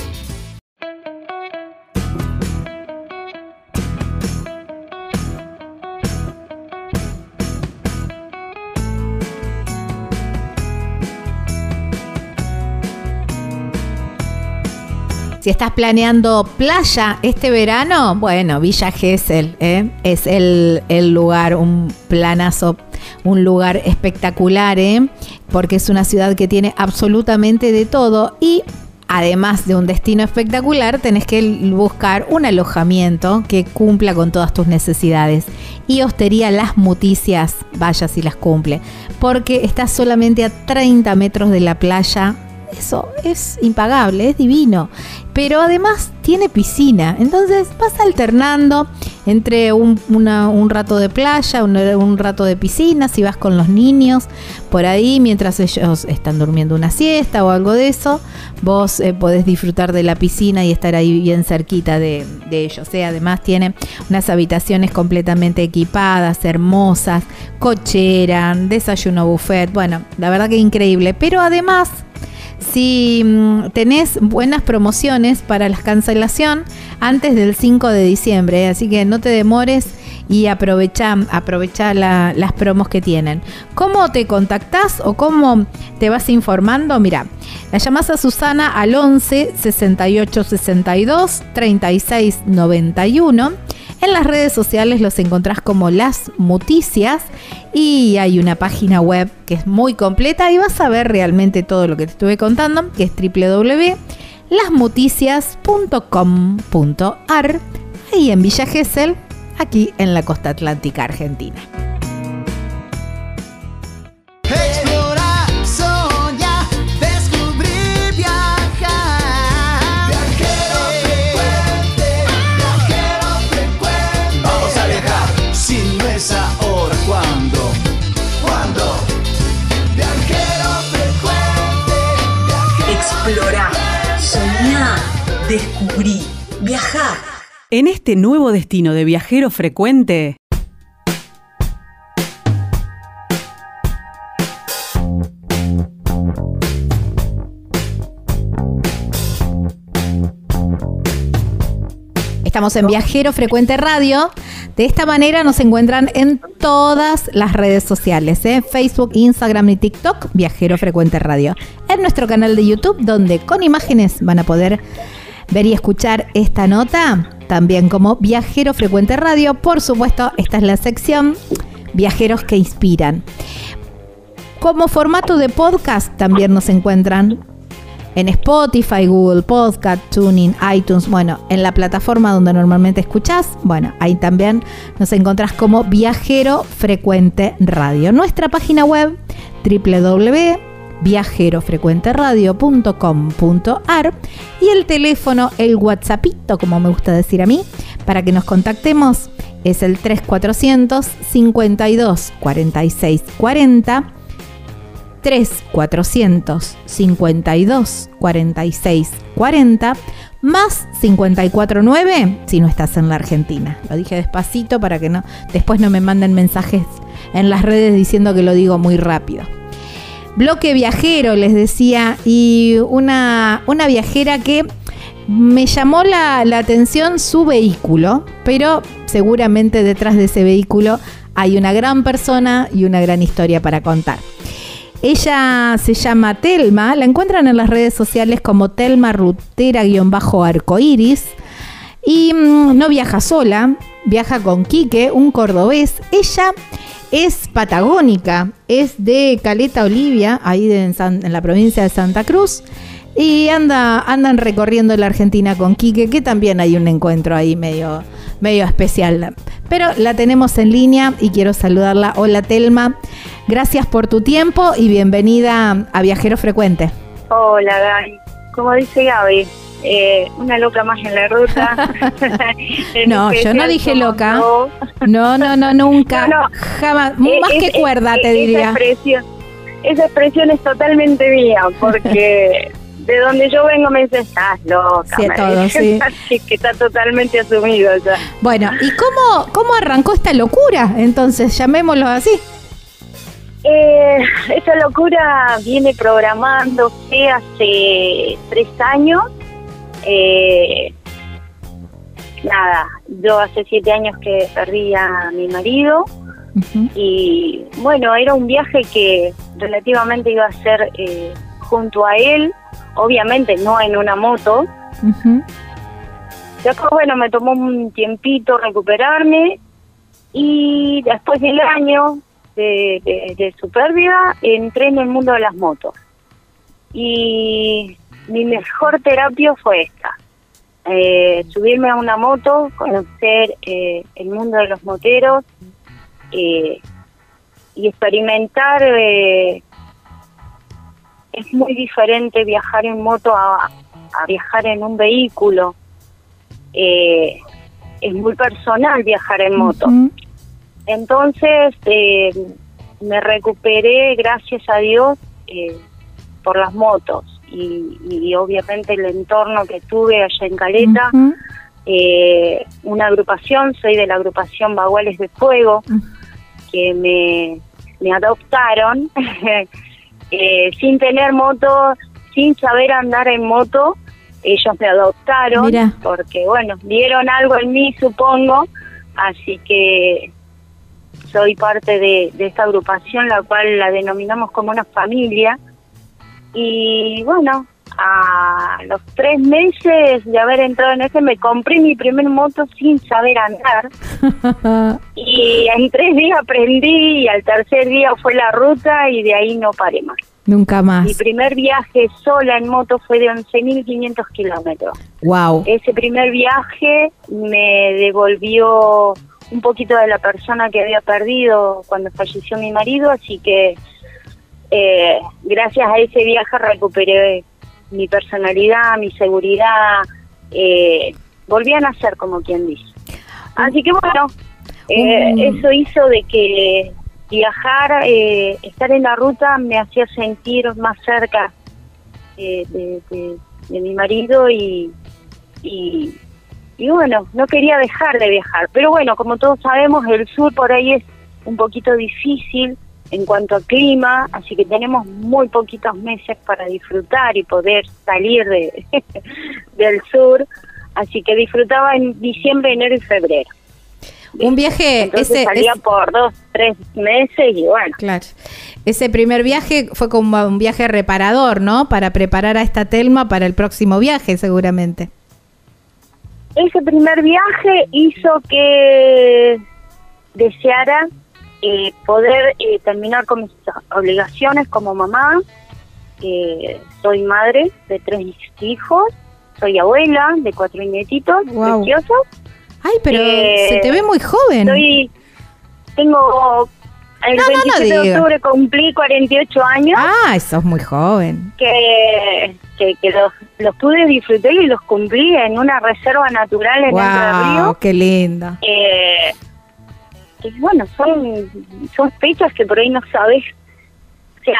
Si estás planeando playa este verano, bueno, Villa Gesell ¿eh? es el, lugar, un planazo, un lugar espectacular, ¿eh? porque es una ciudad que tiene absolutamente de todo y además de un destino espectacular, tenés que buscar un alojamiento que cumpla con todas tus necesidades. Y Hostería Las Muticias, vaya si las cumple, porque está solamente a 30 metros de la playa eso es impagable, es divino. Pero además tiene piscina, entonces vas alternando entre un, un rato de playa, un, un rato de piscina, si vas con los niños por ahí mientras ellos están durmiendo una siesta o algo de eso, vos eh, podés disfrutar de la piscina y estar ahí bien cerquita de, de ellos. ¿eh? Además tiene unas habitaciones completamente equipadas, hermosas, cochera, desayuno buffet, bueno, la verdad que increíble. Pero además si mm, tenés buenas promociones para la cancelación antes del 5 de diciembre, ¿eh? así que no te demores y aprovecha, aprovecha la- las promos que tienen. ¿Cómo te contactás o cómo te vas informando? Mira, la llamás a Susana al 11 68 62 36 91. En las redes sociales los encontrás como Las Muticias y hay una página web que es muy completa y vas a ver realmente todo lo que te estuve contando, que es www.lasmuticias.com.ar, ahí en Villa Gesell, aquí en la costa atlántica argentina. Descubrí, viajá. En este nuevo destino de viajero frecuente, Estamos en Viajero Frecuente Radio. De esta manera nos encuentran en todas las redes sociales, ¿eh? Facebook, Instagram y TikTok, Viajero Frecuente Radio. En nuestro canal de YouTube, donde con imágenes van a poder ver y escuchar esta nota, también como Viajero Frecuente Radio. Por supuesto, esta es la sección Viajeros que Inspiran. Como formato de podcast también nos encuentran en Spotify, Google Podcast, Tuning, iTunes, bueno, en la plataforma donde normalmente escuchás, bueno, ahí también nos encontrás como Viajero Frecuente Radio. Nuestra página web www.viajerofrecuenteradio.com.ar y el teléfono, el WhatsAppito, como me gusta decir a mí, para que nos contactemos es el 3400 52 46 40 3 400 52 46 40 más 549 si no estás en la Argentina. Lo dije despacito para que no después no me manden mensajes en las redes diciendo que lo digo muy rápido. Bloque viajero, les decía, y una, una viajera que me llamó la, la atención su vehículo, pero seguramente detrás de ese vehículo hay una gran persona y una gran historia para contar. Ella se llama Telma, la encuentran en las redes sociales como Telma Rutera-arcoiris y mm, no viaja sola, viaja con Quique, un cordobés. Ella es patagónica, es de Caleta Olivia, ahí en, San- la provincia de Santa Cruz. Y anda, andan recorriendo la Argentina con Quique, que también hay un encuentro ahí medio, medio especial. Pero la tenemos en línea y quiero saludarla. Hola Telma, gracias por tu tiempo y bienvenida a Viajero Frecuente. Hola, Gaby. Como dice Gaby, eh, una loca más en la ruta. [LAUGHS] No, yo no dije loca. No, no, no, nunca. [LAUGHS] No, no. Jamás. Eh, Más es- que cuerda, es- te esa diría. Expresión, esa expresión es totalmente mía, porque [LAUGHS] de donde yo vengo me dicen, estás loca. Sí, todo, sí. que está totalmente asumido ya. Bueno, ¿y cómo, cómo arrancó esta locura? Entonces, llamémoslo así. Eh, esta locura viene programándose hace tres años. Eh, nada, yo hace siete años que perdí a mi marido y bueno, era un viaje que relativamente iba a ser eh, junto a él, obviamente no en una moto. Después, bueno, me tomó un tiempito recuperarme y después del año de, de- de su pérdida entré en el mundo de las motos. Y mi mejor terapia fue esta. Eh, subirme a una moto, conocer eh, el mundo de los moteros eh, y experimentar. eh, es muy diferente viajar en moto a, a viajar en un vehículo. Eh, es muy personal viajar en moto. Entonces me recuperé, gracias a Dios, por las motos y, y obviamente el entorno que tuve allá en Caleta. Eh, una agrupación, soy de la agrupación Baguales de Fuego, que me, me adoptaron [LAUGHS] eh, sin tener moto, sin saber andar en moto. Ellos me adoptaron Mira. porque, bueno, vieron algo en mí, supongo, así que soy parte de, de esta agrupación, la cual la denominamos como una familia. Y bueno, a los tres meses de haber entrado en ese, me compré mi primer moto sin saber andar. [LAUGHS] Y en tres días aprendí y al tercer día fue la ruta y de ahí no paré más. Nunca más. Mi primer viaje sola en moto fue de 11.500 kilómetros. Wow. Ese primer viaje me devolvió un poquito de la persona que había perdido cuando falleció mi marido, así que eh, gracias a ese viaje recuperé mi personalidad, mi seguridad, eh, volví a nacer como quien dice. Así que bueno, eh, Mm. eso hizo de que viajar, eh, estar en la ruta me hacía sentir más cerca eh, de, de- de mi marido y, y, y bueno, no quería dejar de viajar. Pero bueno, como todos sabemos, el sur por ahí es un poquito difícil en cuanto a clima, así que tenemos muy poquitos meses para disfrutar y poder salir de, [LAUGHS] del sur. Así que disfrutaba en diciembre, enero y febrero. Un viaje, Entonces ese, salía por dos, tres meses y bueno. claro. Ese primer viaje fue como un viaje reparador, ¿no? Para preparar a esta Telma para el próximo viaje, seguramente. Ese primer viaje hizo que deseara eh, poder eh, terminar con mis obligaciones como mamá. Eh, soy madre de tres hijos, soy abuela de cuatro nietitos Guau. preciosos. Ay, pero Eh, se te ve muy joven. Soy, tengo el No, no, no 27 de octubre cumplí 48 años. Ah, sos muy joven. que, que, que los, los pude disfrutar y los cumplí en una reserva natural en Entre Wow, Ríos. qué lindo. Eh, que, bueno, son, son fechas que por ahí no sabes. O sea,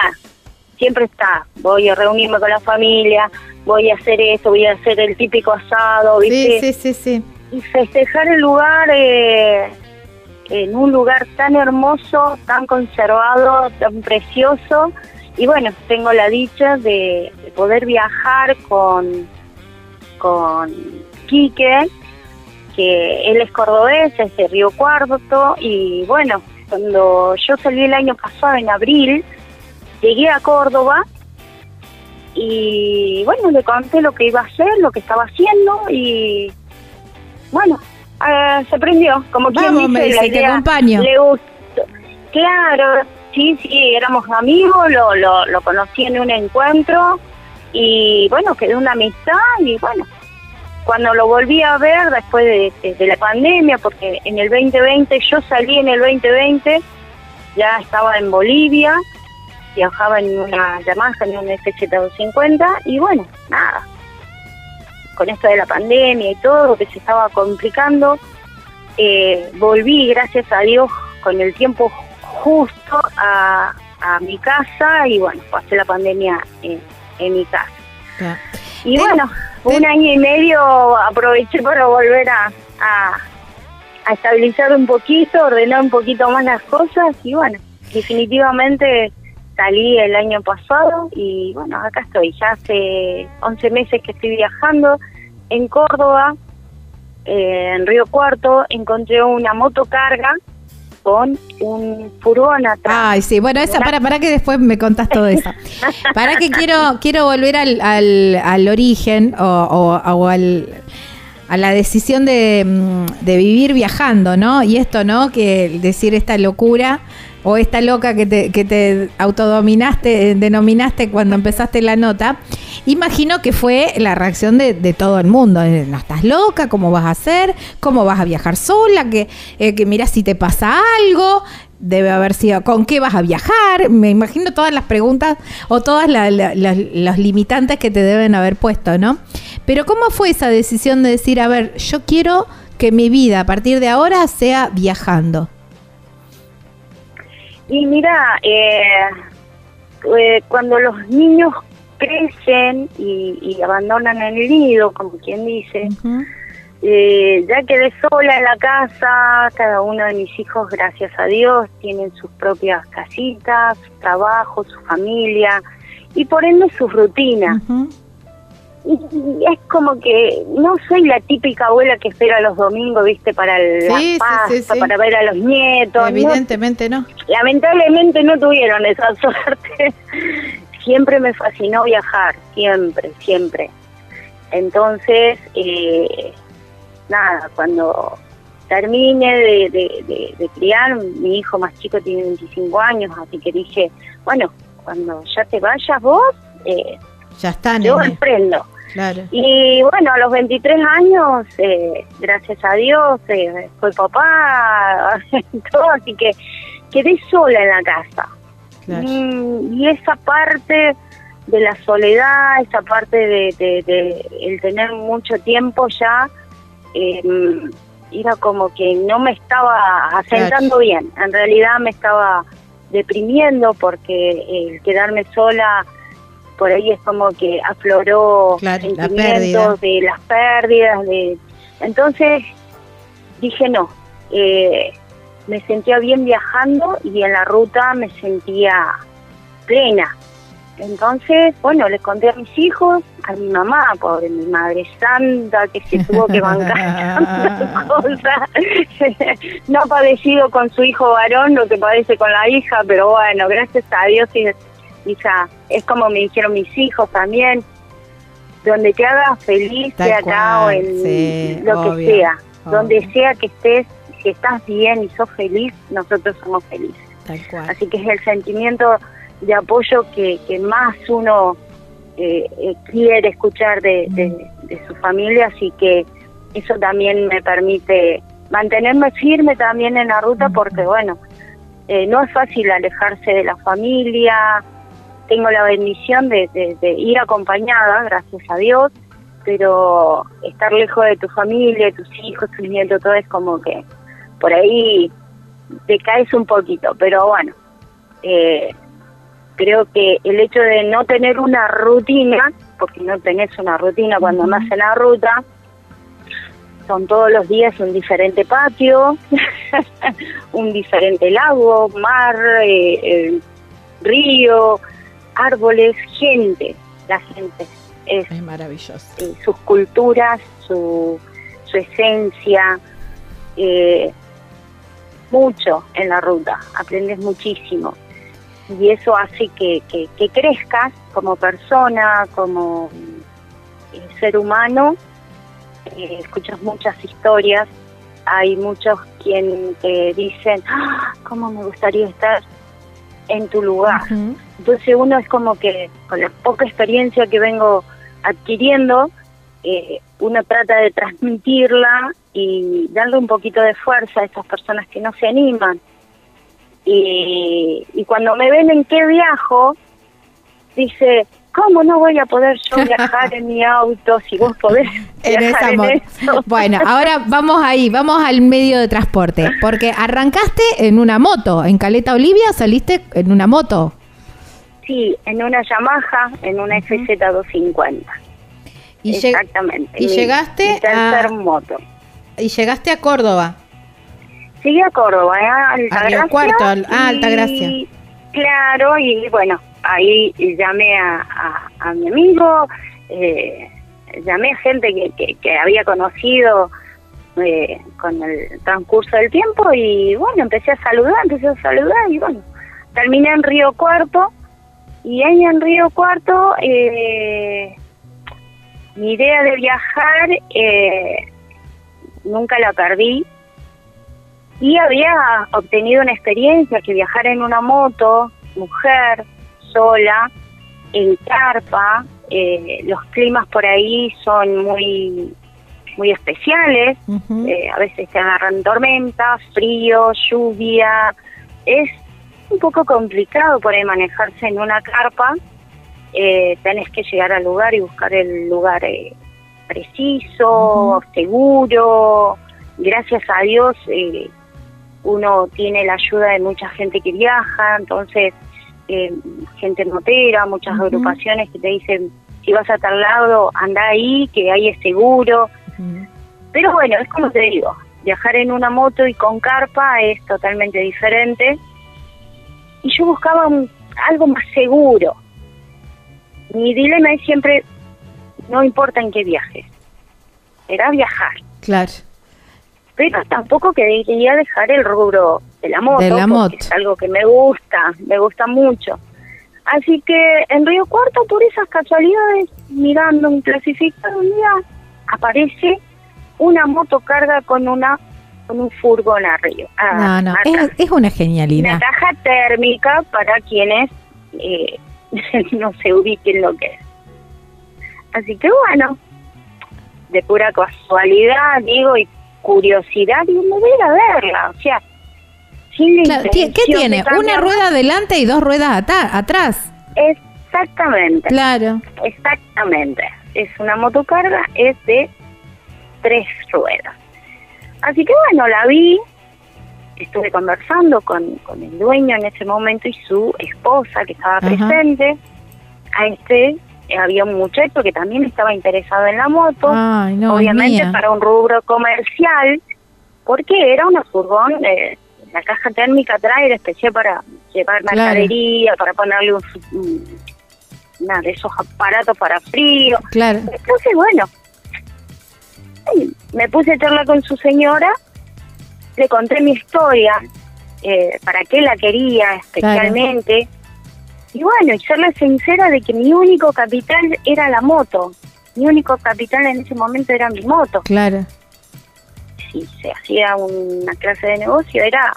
siempre está. Voy a reunirme con la familia, voy a hacer eso, voy a hacer el típico asado, Sí, ¿viste? sí, sí, sí. y festejar el lugar eh, en un lugar tan hermoso, tan conservado, tan precioso Y bueno, tengo la dicha de, de poder viajar con, con Quique, que él es cordobés, es de Río Cuarto, y bueno, cuando yo salí el año pasado, en abril, llegué a Córdoba y bueno, le conté lo que iba a hacer, lo que estaba haciendo y bueno, eh, se prendió, como quien Vamos, dice, me dice, la te idea acompaño. le gustó. Claro, sí, sí, éramos amigos, lo, lo, lo conocí en un encuentro y bueno, quedó una amistad y bueno, cuando lo volví a ver después de, de- de la pandemia, porque en el 2020, yo salí en el 2020, ya estaba en Bolivia, viajaba en una Yamaha, en un FZ250 y bueno, nada, con esto de la pandemia y todo que se estaba complicando, eh, volví, gracias a Dios, con el tiempo justo a, a mi casa y bueno, pasé la pandemia en, en mi casa. Y Ten- bueno, un año y medio aproveché para volver a, a, a estabilizar un poquito, ordenar un poquito más las cosas y bueno, definitivamente salí el año pasado y bueno, acá estoy. Ya hace 11 meses que estoy viajando en Córdoba, eh, en Río Cuarto, encontré una motocarga con un furgón atrás. Ay, sí, bueno, esa, para, para que después me contás todo eso. [LAUGHS] Para que quiero, quiero volver al, al, al origen o, o- o al, a la decisión de, mm, de vivir viajando, ¿no? Y esto, ¿no? Que decir esta locura o esta loca que te, que te autodominaste, eh, denominaste cuando empezaste la nota, imagino que fue la reacción de, de todo el mundo. No estás loca, ¿cómo vas a hacer? ¿Cómo vas a viajar sola? Que, eh, que mira si te pasa algo. Debe haber sido, ¿con qué vas a viajar? Me imagino todas las preguntas o todas la- la- la- los limitantes que te deben haber puesto, ¿no? Pero ¿cómo fue esa decisión de decir, a ver, yo quiero que mi vida a partir de ahora sea viajando? Y mira, eh, eh, cuando los niños crecen y, y abandonan el nido, como quien dice, eh, ya quedé sola en la casa, cada uno de mis hijos, gracias a Dios, tienen sus propias casitas, su trabajo, su familia y por ende sus rutinas. Y y es como que no soy la típica abuela que espera los domingos, viste, para el, Sí, la pasta, sí, sí. para ver a los nietos. ¿no? Evidentemente no. lamentablemente no tuvieron esa [LAUGHS] suerte. siempre me fascinó viajar, siempre, siempre. Entonces, eh, nada, cuando termine de, de- de- de criar, mi hijo más chico tiene 25 años, así que dije, bueno, cuando ya te vayas vos, eh, Ya está, yo nene. emprendo. Claro. Y bueno, a los 23 años, eh, gracias a Dios, eh, fue papá, [LAUGHS] todo, así que quedé sola en la casa. Claro. Y esa parte de la soledad, esa parte de, de- de el tener mucho tiempo ya, eh, era como que no me estaba asentando bien. En realidad me estaba deprimiendo porque el quedarme sola por ahí es como que afloró Claro, la sentimientos de las pérdidas de entonces dije no eh, me sentía bien viajando y en la ruta me sentía plena. Entonces bueno les conté a mis hijos a mi mamá pobre mi madre santa que se tuvo que bancar [LAUGHS] cosas. [LAUGHS] No ha padecido con su hijo varón lo que padece con la hija pero bueno gracias a Dios y hija, es como me dijeron mis hijos también, donde te haga feliz, Tal sea acá o en sí, lo obvio, que sea, obvio. donde sea que estés, si estás bien y sos feliz, nosotros somos felices. Tal cual. Así que es el sentimiento de apoyo que, que más uno eh, eh, quiere escuchar de, de- de su familia, así que eso también me permite mantenerme firme también en la ruta porque, bueno, eh, no es fácil alejarse de la familia, tengo la bendición de, de- de ir acompañada, gracias a Dios, pero estar lejos de tu familia, de tus hijos, tus nietos, todo es como que por ahí te caes un poquito, pero bueno, eh, creo que el hecho de no tener una rutina, porque no tenés una rutina cuando andás en la ruta, son todos los días un diferente patio, [LAUGHS] un diferente lago, mar, eh, eh, río, árboles, gente, la gente. Es Es maravilloso. eh, sus culturas, su, su esencia, eh, mucho en la ruta, aprendes muchísimo. Y eso hace que, que- que crezcas como persona, como eh, ser humano, Eh, escuchas muchas historias, hay muchos quien te dicen, "Ah, ¿cómo me gustaría estar en tu lugar? Entonces uno es como que con la poca experiencia que vengo adquiriendo, eh, uno trata de transmitirla y darle un poquito de fuerza a esas personas que no se animan. Y, y cuando me ven en qué viajo, dice, ¿cómo no voy a poder yo [LAUGHS] viajar en mi auto si vos podés [LAUGHS] En viajar esa en moto. eso? [LAUGHS] Bueno, ahora vamos ahí, vamos al medio de transporte, porque arrancaste en una moto, en Caleta Olivia saliste en una moto. Sí, en una Yamaha, en una FZ250. Y, Exactamente. y mi- llegaste mi tercer a- moto. y llegaste a Córdoba. Llegué a Córdoba, ¿eh? a Altagracia. Río Cuarto, al- ah, Altagracia. y- Claro, y bueno, ahí llamé a, mi amigo, eh, llamé a gente que había conocido eh, con el transcurso del tiempo y bueno, empecé a saludar, empecé a saludar y bueno, terminé en Río Cuarto y ahí en Río Cuarto eh, mi idea de viajar eh, nunca la perdí y había obtenido una experiencia que viajar en una moto, mujer, sola, en carpa, eh, los climas por ahí son muy muy especiales, eh, a veces te agarran tormentas, frío, lluvia, es un poco complicado por ahí manejarse en una carpa, eh, tenés que llegar al lugar y buscar el lugar eh, preciso, seguro, gracias a Dios eh, uno tiene la ayuda de mucha gente que viaja, entonces eh, gente motera, muchas agrupaciones que te dicen si vas a tal lado, anda ahí, que ahí es seguro. Pero bueno, es como te digo, viajar en una moto y con carpa es totalmente diferente. Y yo buscaba un- algo más seguro. Mi dilema es siempre, no importa en qué viajes, era viajar. Claro. Pero tampoco quería dejar el rubro de la moto, De la porque moto. es algo que me gusta, me gusta mucho. Así que en Río Cuarto, por esas casualidades, mirando un clasificado un día, aparece una motocarga con una con un furgón arriba. Ah, no, es, es una Una genialidad. caja térmica para quienes eh, [LAUGHS] no se ubiquen lo que es. Así que bueno, de pura casualidad, digo, y curiosidad, digo, me voy a verla. O sea, sin la ¿Qué tiene? Una rueda adelante y dos ruedas atrás. Exactamente. Claro. Exactamente. Es una motocarga, es de tres ruedas. Así que bueno, la vi, estuve conversando con, con el dueño en ese momento y su esposa que estaba Ajá. presente. A este había un muchacho que también estaba interesado en la moto, Ay, no, obviamente para un rubro comercial, porque era una furgón, eh, la caja térmica trae era especial para llevar Claro. mercadería, para ponerle un, un- una de esos aparatos para frío. Claro. Entonces, bueno, me puse a charlar con su señora, le conté mi historia, eh, para qué la quería especialmente. Y bueno, y serle sincera de que mi único capital era la moto. Mi único capital en ese momento era mi moto. Claro. Si se hacía una clase de negocio era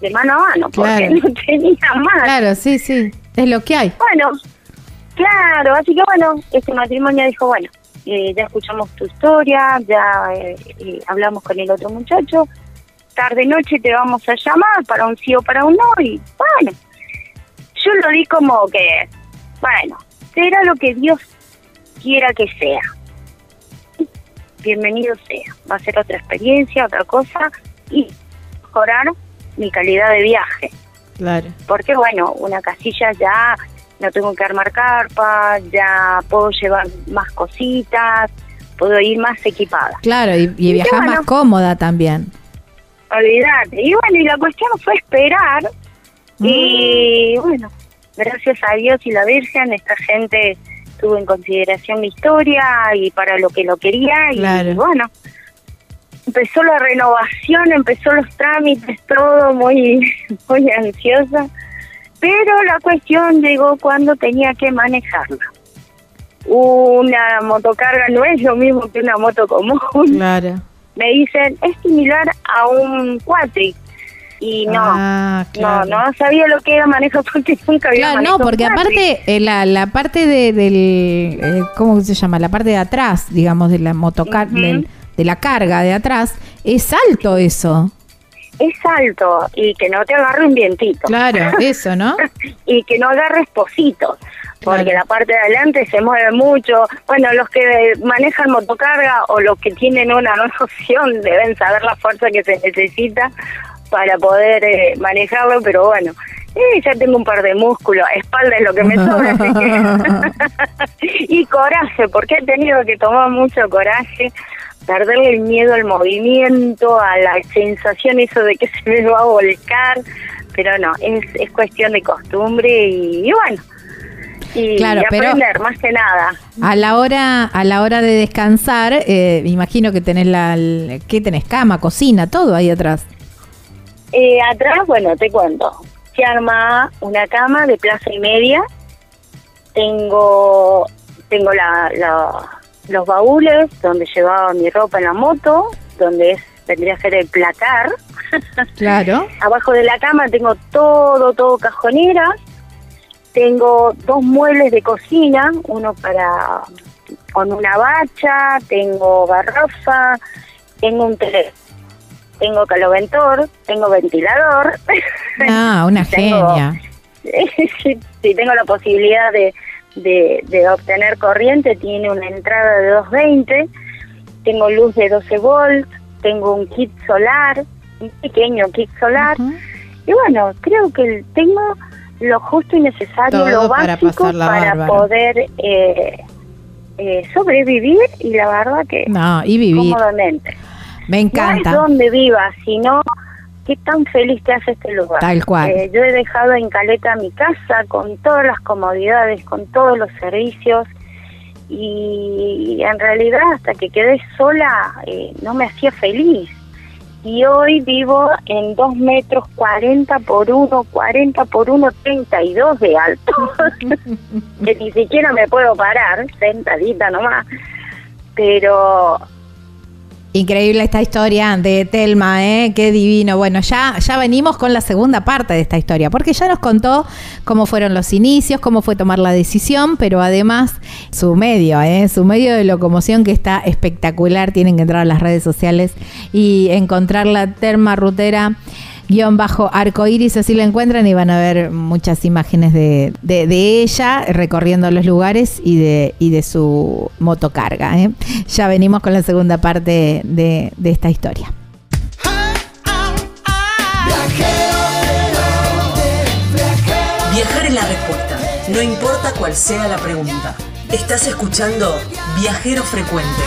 de mano a mano, porque Claro. no [LAUGHS] tenía más. Claro, sí, sí. Es lo que hay. Bueno, claro, así que bueno, este matrimonio dijo, bueno, eh, ya escuchamos tu historia, ya eh, eh, hablamos con el otro muchacho, tarde noche te vamos a llamar para un sí o para un no, y bueno, yo lo di como que, bueno, será lo que Dios quiera que sea. Bienvenido sea, va a ser otra experiencia, otra cosa, y mejorar mi calidad de viaje Claro. porque bueno, una casilla ya no tengo que armar carpa, ya puedo llevar más cositas, puedo ir más equipada. Claro, y, y Y viajas bueno. más cómoda también. Olvídate. Y bueno, y la cuestión fue esperar y bueno, gracias a Dios y la Virgen, esta gente tuvo en consideración mi historia y para lo que lo quería y, Claro. y bueno, empezó la renovación, empezó los trámites, todo muy, [LAUGHS] muy ansiosa, pero la cuestión llegó cuando tenía que manejarla. Una motocarga no es lo mismo que una moto común. Claro. Me dicen, es similar a un cuatri. Y no, Ah, claro. no, no sabía lo que era manejo [LAUGHS] porque nunca había Claro, no, porque aparte eh, la, la parte de, del, eh, ¿cómo se llama? La parte de atrás, digamos, de la motocar, Ujú. del- de la carga de atrás, es alto eso. Es alto y que no te agarre un vientito. Claro, [LAUGHS] eso, ¿no? y que no agarres positos, porque Claro. la parte de adelante se mueve mucho. Bueno, los que manejan motocarga o los que tienen una [LAUGHS] noción deben saber la fuerza que se necesita para poder eh, manejarlo, pero bueno. eh, ya tengo un par de músculos, espalda es lo que me sobra, así que- [LAUGHS] [LAUGHS] y coraje, porque he tenido que tomar mucho coraje, perderle el miedo al movimiento, a la sensación eso de que [LAUGHS] se me va a volcar, pero no, es, es cuestión de costumbre y, y bueno, y, Claro, y pero- aprender más que nada. A la hora, a la hora de descansar, eh, me imagino que tenés la, ¿qué tenés? Cama, cocina, todo ahí atrás. Eh, atrás, bueno, te cuento, se arma una cama de plaza y media, tengo tengo la, la- los baúles donde llevaba mi ropa en la moto, donde es vendría a ser el placar. [LAUGHS] Claro. Abajo de la cama tengo todo, todo cajoneras. Tengo dos muebles de cocina, uno para con una bacha, tengo garrafa, tengo un tele, tengo caloventor, tengo ventilador. Ah, una [LAUGHS] Tengo- genia. [LAUGHS] si, si tengo la posibilidad de, de, de obtener corriente, tiene una entrada de 220, tengo luz de 12 volts, tengo un kit solar, un pequeño kit solar, y bueno, creo que tengo lo justo y necesario, Todo lo básico para, poder eh, eh, sobrevivir y la verdad que No, y vivir. cómodamente. Me No es encanta. donde vivas, sino qué tan feliz te hace este lugar. Tal cual. Eh, yo he dejado en Caleta mi casa con todas las comodidades, con todos los servicios y en realidad hasta que quedé sola eh, no me hacía feliz. Y hoy vivo en 2 metros 40 por 1, 40 por 1, 32 de alto. [LAUGHS] que ni siquiera me puedo parar, sentadita nomás. Pero Increíble esta historia de Telma, ¿eh? Qué divino. Bueno, ya, ya venimos con la segunda parte de esta historia, porque ya nos contó cómo fueron los inicios, cómo fue tomar la decisión, pero además su medio, ¿eh? Su medio de locomoción que está espectacular. Tienen que entrar a las redes sociales y encontrar la Telma Rutera guion bajo arcoiris, así la encuentran y van a ver muchas imágenes de, de- de ella recorriendo los lugares y de, y de su motocarga. ¿eh? Ya venimos con la segunda parte de, de esta historia. Viajar es la respuesta, no importa cuál sea la pregunta. Estás escuchando Viajero Frecuente.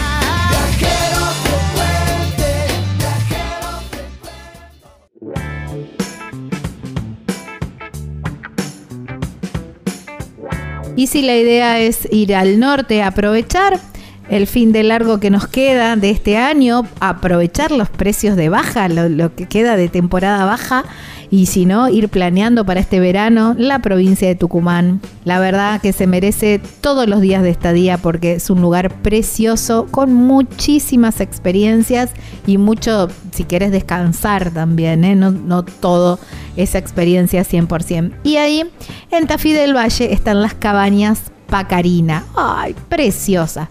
Y si la idea es ir al norte, aprovechar el fin de largo que nos queda de este año, aprovechar los precios de baja, lo, que queda de temporada baja, y si no, ir planeando para este verano la provincia de Tucumán. La verdad que se merece todos los días de estadía porque es un lugar precioso con muchísimas experiencias y mucho, si quieres descansar también, ¿eh? no, no todo esa experiencia 100%. Y ahí, en Tafí del Valle, están las cabañas Pacarina. ¡Ay, preciosas!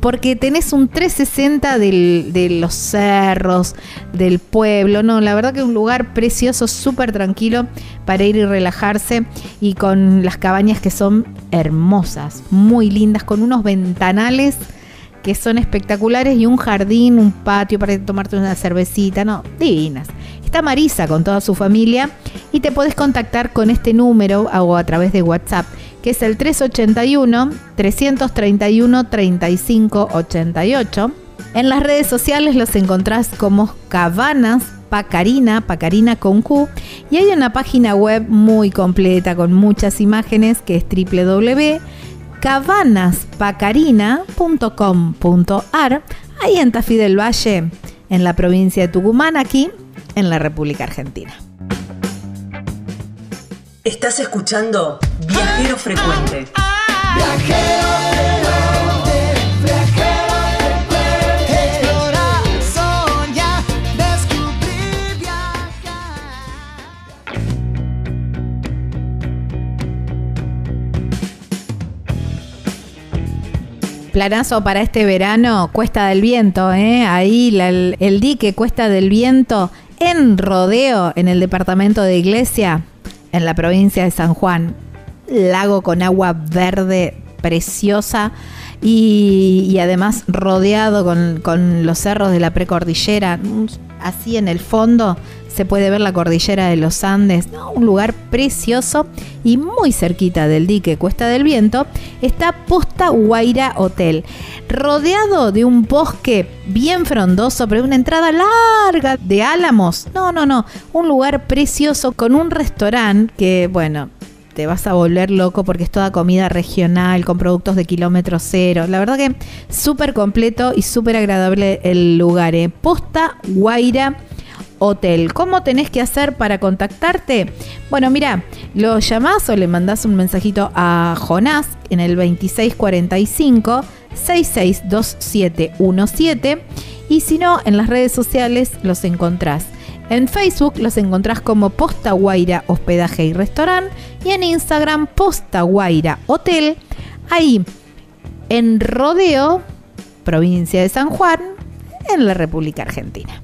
Porque tenés un 360 del- de los cerros, del pueblo. No, la verdad que es un lugar precioso, súper tranquilo para ir y relajarse. Y con las cabañas que son hermosas, muy lindas, con unos ventanales que son espectaculares y un jardín, un patio para tomarte una cervecita, no, divinas. Está Marisa con toda su familia y te puedes contactar con este número o a través de WhatsApp, que es el 381 331 3588. En las redes sociales los encontrás como Cabanas Pacarina, Pacarina con Q, y hay una página web muy completa con muchas imágenes que es www.cabanaspacarina.com.ar, ahí en Tafí del Valle, en la provincia de Tucumán, aquí en la República Argentina. Estás escuchando Viajero Frecuente. Explorar, soñar, descubrir, viajar. Planazo para este verano, Cuesta del Viento, ¿eh? ahí la- el, el dique Cuesta del Viento en Rodeo, en el departamento de Iglesia, en la provincia de San Juan. Lago con agua verde preciosa y, y además rodeado con, con los cerros de la precordillera. Así en el fondo se puede ver la cordillera de los Andes, un lugar precioso y muy cerquita del dique Cuesta del Viento está Posta Guaira Hotel, rodeado de un bosque bien frondoso, pero una entrada larga de álamos. No, no, no, un lugar precioso con un restaurante que, bueno, te vas a volver loco porque es toda comida regional con productos de kilómetro cero. La verdad que súper completo y súper agradable el lugar. ¿eh? Posta Guaira Hotel. ¿Cómo tenés que hacer para contactarte? Bueno, mira, lo llamás o le mandás un mensajito a Jonás en el 2645 662717 y si no, en las redes sociales los encontrás. En Facebook los encontrás como Posta Guaira Hospedaje y Restaurante y en Instagram Posta Guaira Hotel. Ahí en Rodeo, provincia de San Juan, en la República Argentina.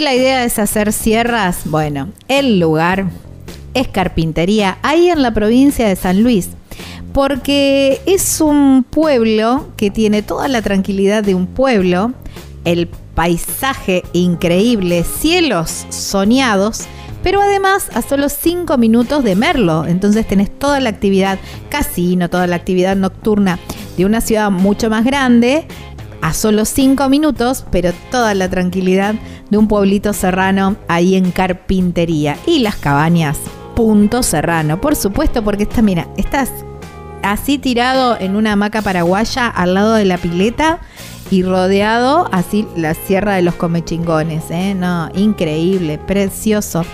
La idea es hacer sierras, bueno, el lugar es carpintería, ahí en la provincia de San Luis, porque es un pueblo que tiene toda la tranquilidad de un pueblo, el paisaje increíble, cielos soñados, pero además a solo 5 minutos de Merlo, entonces tenés toda la actividad casino, toda la actividad nocturna de una ciudad mucho más grande, a solo 5 minutos, pero toda la tranquilidad de un pueblito serrano ahí en Carpintería. Y las cabañas, punto serrano, por supuesto, porque está, mira, estás así tirado en una hamaca paraguaya al lado de la pileta y rodeado así la sierra de los comechingones, ¿eh? No, increíble, precioso.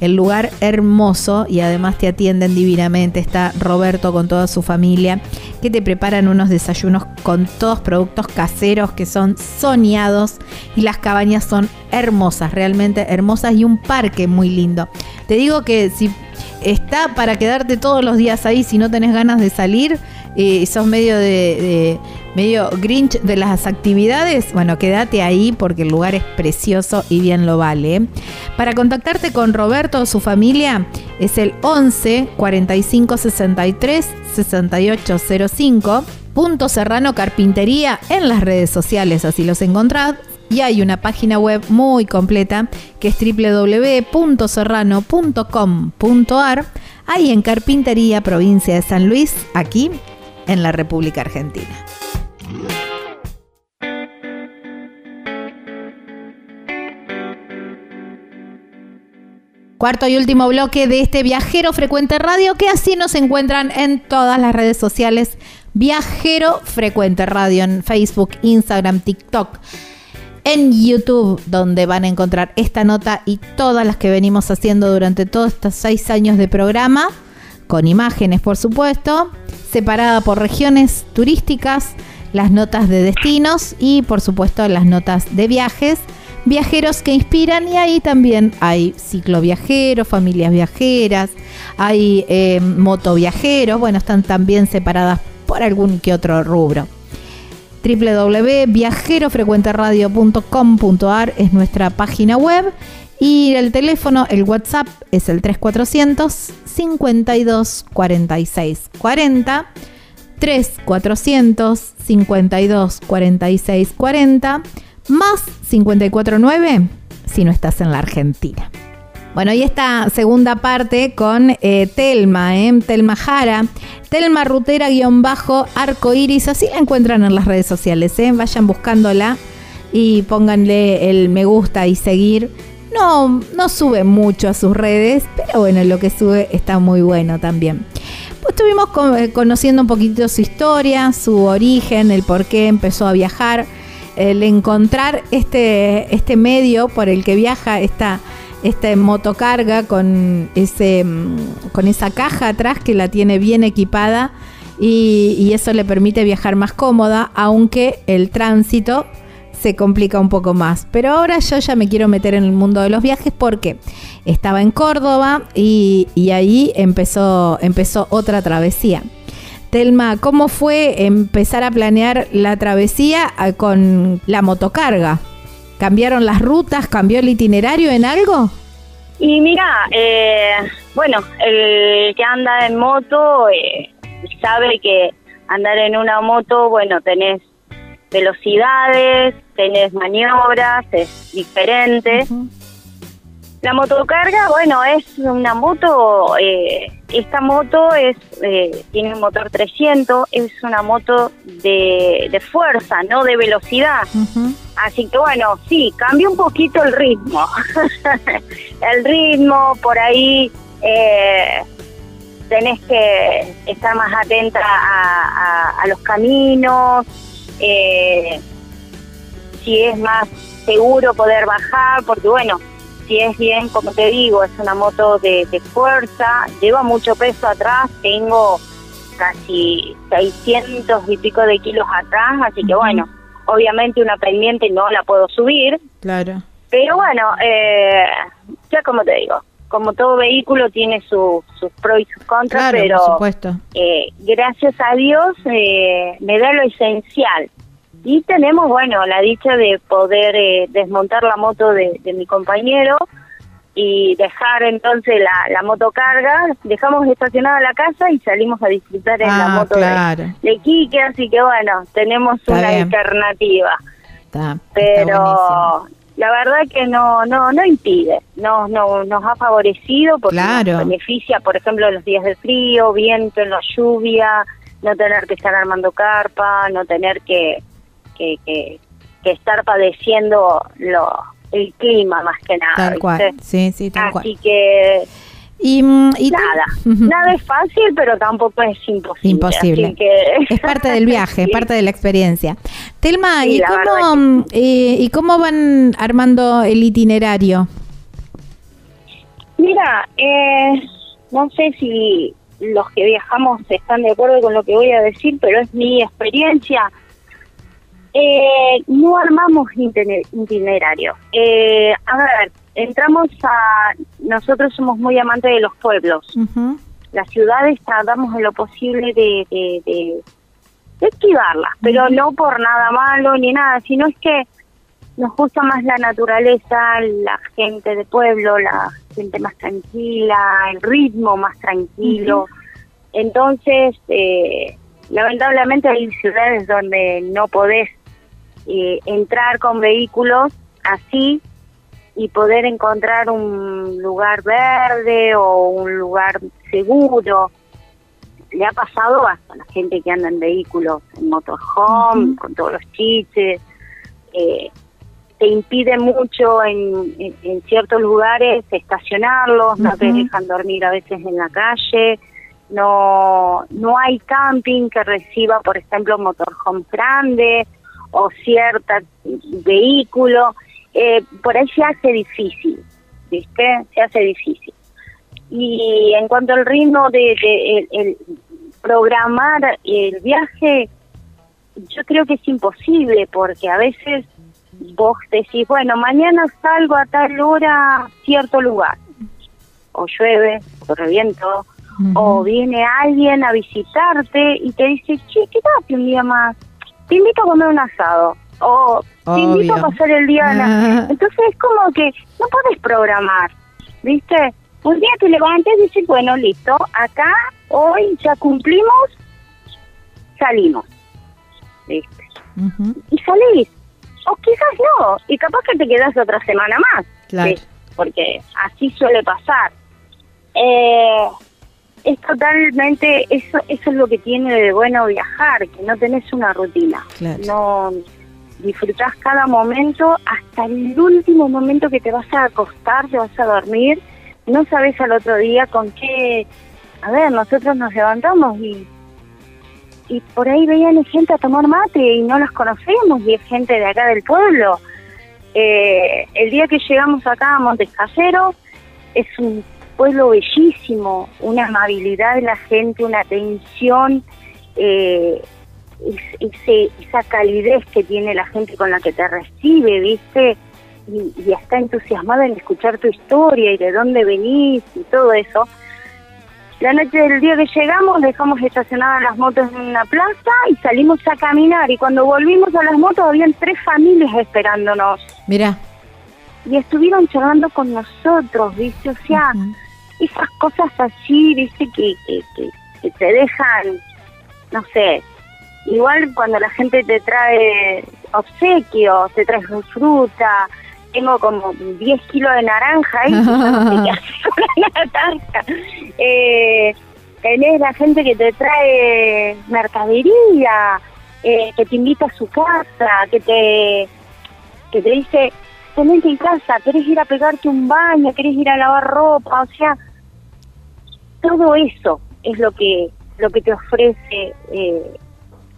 El lugar hermoso y además te atienden divinamente. Está Roberto con toda su familia que te preparan unos desayunos con todos productos caseros que son soñados y las cabañas son hermosas, realmente hermosas y un parque muy lindo. Te digo que si está para quedarte todos los días ahí si no tenés ganas de salir y sos medio de, medio grinch de las actividades, bueno, quédate ahí porque el lugar es precioso y bien lo vale. ¿eh? Para contactarte con Roberto o su familia es el 11 45 63 68 05 Punto Serrano Carpintería en las redes sociales, así los encontrás. Y hay una página web muy completa que es www.serrano.com.ar, ahí en Carpintería, provincia de San Luis, aquí en la República Argentina. Cuarto y último bloque de este Viajero Frecuente Radio, que así nos encuentran en todas las redes sociales. Viajero Frecuente Radio en Facebook, Instagram, TikTok, en YouTube, donde van a encontrar esta nota y todas las que venimos haciendo durante todos estos seis años de programa, con imágenes, por supuesto, separada por regiones turísticas, las notas de destinos y, por supuesto, las notas de viajes viajeros que inspiran y ahí también hay cicloviajeros, familias viajeras, hay eh, motoviajeros, bueno, están también separadas por algún que otro rubro. www.viajerofrecuenteradio.com.ar es nuestra página web y el teléfono, el WhatsApp es el 3400 52 46 40 3400 52 46 40 más 549 si no estás en la Argentina. Bueno, y esta segunda parte con eh, Telma, ¿eh? Telma Jara. Telma Rutera guion bajo arco iris. Así la encuentran en las redes sociales. ¿eh? Vayan buscándola y pónganle el me gusta y seguir. No, no sube mucho a sus redes, pero bueno, lo que sube está muy bueno también. Pues estuvimos eh, conociendo un poquito su historia, su origen, el por qué empezó a viajar, el encontrar este, este medio por el que viaja, esta, esta motocarga con, ese, mm, con esa caja atrás que la tiene bien equipada y, eso le permite viajar más cómoda, aunque el tránsito se complica un poco más. Pero ahora yo ya me quiero meter en el mundo de los viajes porque estaba en Córdoba y, y ahí empezó, empezó otra travesía. Telma, ¿cómo fue empezar a planear la travesía ah, con la motocarga? ¿Cambiaron las rutas? ¿Cambió el itinerario en algo? Y mira, eh, bueno, el que anda en moto eh, sabe que andar en una moto, bueno, tenés velocidades, tenés maniobras, es diferente. La motocarga, bueno, es una moto, eh, esta moto es eh, tiene un motor 300, es una moto de, de fuerza, no de velocidad. Así que bueno, sí, cambia un poquito el ritmo. [LAUGHS] el ritmo, por ahí eh, tenés que estar más atenta a, a- a los caminos, eh, si es más seguro poder bajar, porque bueno, si es bien, como te digo, es una moto de, de fuerza, lleva mucho peso atrás, tengo casi 600 y pico de kilos atrás, así que bueno, obviamente una pendiente no la puedo subir, Claro. pero bueno, eh, ya como te digo, como todo vehículo tiene su- sus pros y sus contras, Claro, pero por supuesto. eh, gracias a Dios eh, me da lo esencial. Y tenemos, bueno, la dicha de poder eh, desmontar la moto de, de mi compañero y dejar entonces la, la motocarga, dejamos estacionada la casa y salimos a disfrutar en la Ah, moto de- claro. de, Quique, así que bueno, tenemos Está una bien. alternativa Está, pero la verdad que no no no impide no no nos ha favorecido porque Claro. nos beneficia por ejemplo los días de frío viento en la lluvia no tener que estar armando carpa no tener que que, que, que estar padeciendo lo el clima más que nada Tal cual. Sí, sí, tal cual. así que Y, mm, y nada [LAUGHS] nada es fácil pero tampoco es imposible Imposible. que Es parte del viaje, es [LAUGHS] parte de la experiencia. Telma, Sí, ¿y, cómo, eh, ¿y cómo van armando el itinerario? Mira, eh, no sé si los que viajamos están de acuerdo con lo que voy a decir, pero es mi experiencia. Eh, no armamos itine- itinerario. Eh, a ver, entramos a... Nosotros somos muy amantes de los pueblos. Las ciudades tratamos en lo posible de, de, de- de esquivarlas, pero no por nada malo ni nada, sino es que nos gusta más la naturaleza, la gente de pueblo, la gente más tranquila, el ritmo más tranquilo. Entonces, eh, lamentablemente hay ciudades donde no podés eh, entrar con vehículos así y poder encontrar un lugar verde o un lugar seguro. Le ha pasado hasta a la gente que anda en vehículos, en motorhome, con todos los chiches. Eh, te impide mucho en, en- en ciertos lugares estacionarlos, no te dejan dormir a veces en la calle, no, no hay camping que reciba, por ejemplo, motorhomes grandes o cierto vehículo, eh, por ahí se hace difícil, ¿viste? Se hace difícil. Y en cuanto al ritmo de, de el- el programar el viaje, yo creo que es imposible porque a veces vos decís, bueno, mañana salgo a tal hora a cierto lugar, o llueve, o reviento, o viene alguien a visitarte y te dice, che, quédate un día más, te invito a comer un asado, o te invito a pasar el día en la-". Ah. Entonces es como que no podés programar, ¿viste? Un día te levantes y dices, bueno, listo, acá, hoy ya cumplimos, salimos, ¿viste? y salís. O quizás no, y capaz que te quedas otra semana más. Claro. ¿sí? porque así suele pasar. Eh, es totalmente, eso, eso es lo que tiene de bueno viajar, que no tenés una rutina. Claro. No disfrutás cada momento hasta el último momento que te vas a acostar, te vas a dormir. No sabes al otro día con qué. A ver, nosotros nos levantamos y y por ahí veían gente a tomar mate y no los conocemos y es gente de acá del pueblo. Eh, el día que llegamos acá a Montescasero es un pueblo bellísimo, una amabilidad de la gente, una atención, eh, es- ese, esa calidez que tiene la gente con la que te recibe, ¿viste? Y, y está entusiasmada en escuchar tu historia y de dónde venís y todo eso. La noche del día que llegamos dejamos estacionadas las motos en una plaza y salimos a caminar y cuando volvimos a las motos habían tres familias esperándonos Mira. y estuvieron charlando con nosotros, ¿viste? O sea, esas cosas así, ¿viste? Que, que, que, que te dejan, no sé, igual cuando la gente te trae obsequios, te trae fruta, tengo como 10 kilos de naranja ahí, que no [LAUGHS] naranja. Eh, tenés la gente que te trae mercadería, eh, que te invita a su casa, que te que te dice, tenés en casa, querés ir a pegarte un baño, querés ir a lavar ropa, o sea, todo eso es lo que lo que te ofrece, eh,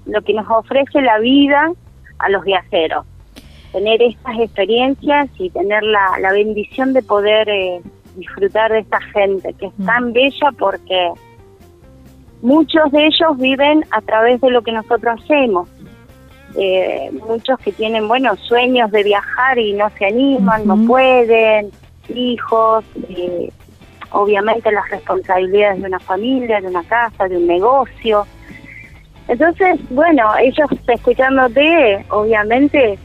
lo que nos ofrece la vida a los viajeros. Tener estas experiencias y tener la, la bendición de poder eh, disfrutar de esta gente que es tan bella porque muchos de ellos viven a través de lo que nosotros hacemos. Eh, muchos que tienen, bueno, sueños de viajar y no se animan, no pueden, hijos, eh, obviamente las responsabilidades de una familia, de una casa, de un negocio. Entonces, bueno, ellos escuchándote, obviamente,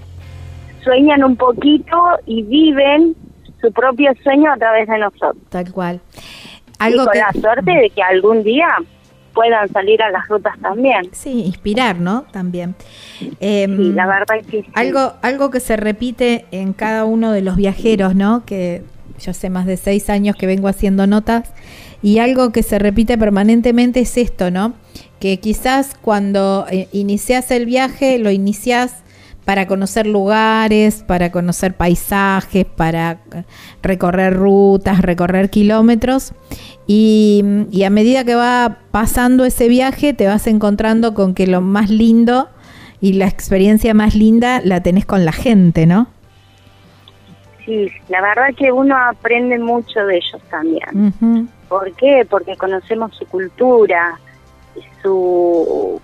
sueñan un poquito y viven su propio sueño a través de nosotros. Tal cual. y Algo con que, la suerte de que algún día puedan salir a las rutas también. sí, inspirar, ¿no? También. Em, Sí, la verdad es que sí. Algo, algo que se repite en cada uno de los viajeros, ¿no? Que yo sé más de seis años que vengo haciendo notas y algo que se repite permanentemente es esto, ¿no? Que quizás cuando eh, inicias el viaje lo inicias para conocer lugares, para conocer paisajes, para eh, recorrer rutas, recorrer kilómetros y, y a medida que va pasando ese viaje te vas encontrando con que lo más lindo y la experiencia más linda la tenés con la gente, ¿no? La verdad que uno aprende mucho de ellos también. ¿Por qué? Porque conocemos su cultura, su,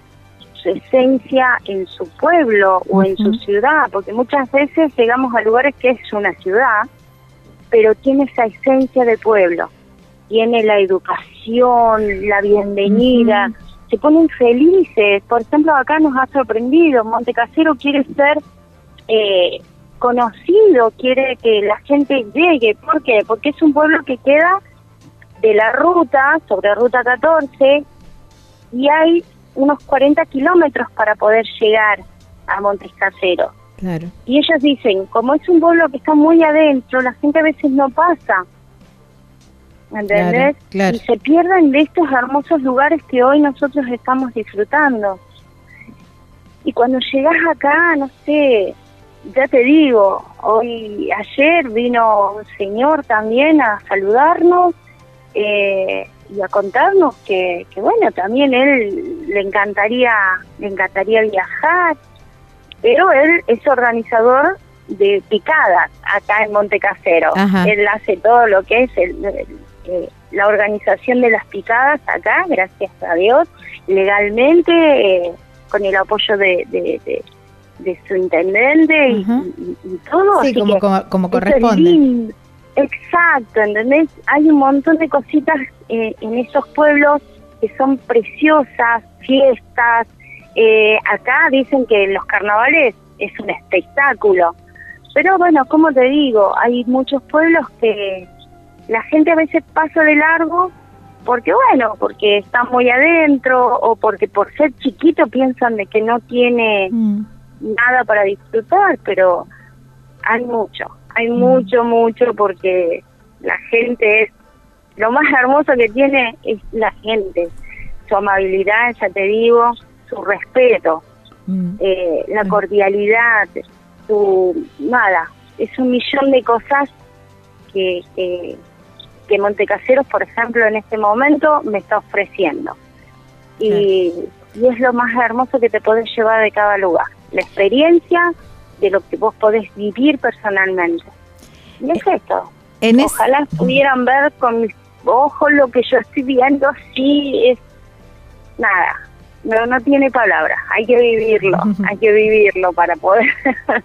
su esencia en su pueblo o en su ciudad, porque muchas veces llegamos a lugares que es una ciudad, pero tiene esa esencia de pueblo, tiene la educación, la bienvenida, se ponen felices. Por ejemplo, acá nos ha sorprendido, Montecasero quiere ser eh, conocido, quiere que la gente llegue. ¿Por qué? Porque es un pueblo que queda de la ruta, sobre ruta 14, y hay unos 40 kilómetros para poder llegar a Montes Caseros. Claro. Y ellos dicen, como es un pueblo que está muy adentro, la gente a veces no pasa. ¿Entendés? Claro, claro. Y se pierden de estos hermosos lugares que hoy nosotros estamos disfrutando. Y cuando llegas acá, no sé, ya te digo, hoy, ayer vino un señor también a saludarnos eh, y a contarnos que, que, bueno, también él le encantaría, le encantaría viajar, pero él es organizador de picadas acá en Montecasero. Él hace todo lo que es el- el- eh, la organización de las picadas acá, gracias a Dios, legalmente, eh, con el apoyo de, de, de- de su intendente y, Ajá. y- y todo. Sí, así como, que como, como eso es corresponde. Exacto, ¿entendés? Hay un montón de cositas eh, en esos pueblos que son preciosas, fiestas. Eh, acá dicen que los carnavales es un espectáculo. Pero bueno, como te digo, hay muchos pueblos que la gente a veces pasa de largo porque bueno, porque está muy adentro o porque por ser chiquito piensan de que no tiene Mm. Nada para disfrutar, pero hay mucho, hay mucho, mucho, porque la gente es, lo más hermoso que tiene es la gente, su amabilidad, ya te digo, su respeto, Mm. eh, la cordialidad, su, nada, es un millón de cosas que, que, que Montecaseros, por ejemplo, en este momento me está ofreciendo. Y, y es lo más hermoso que te podés llevar de cada lugar, la experiencia de lo que vos podés vivir personalmente. Y es esto. En es- Ojalá pudieran ver con mis ojos lo que yo estoy viendo, sí, es nada, no, no tiene palabras, hay que vivirlo, [LAUGHS] hay que vivirlo para poder... [LAUGHS]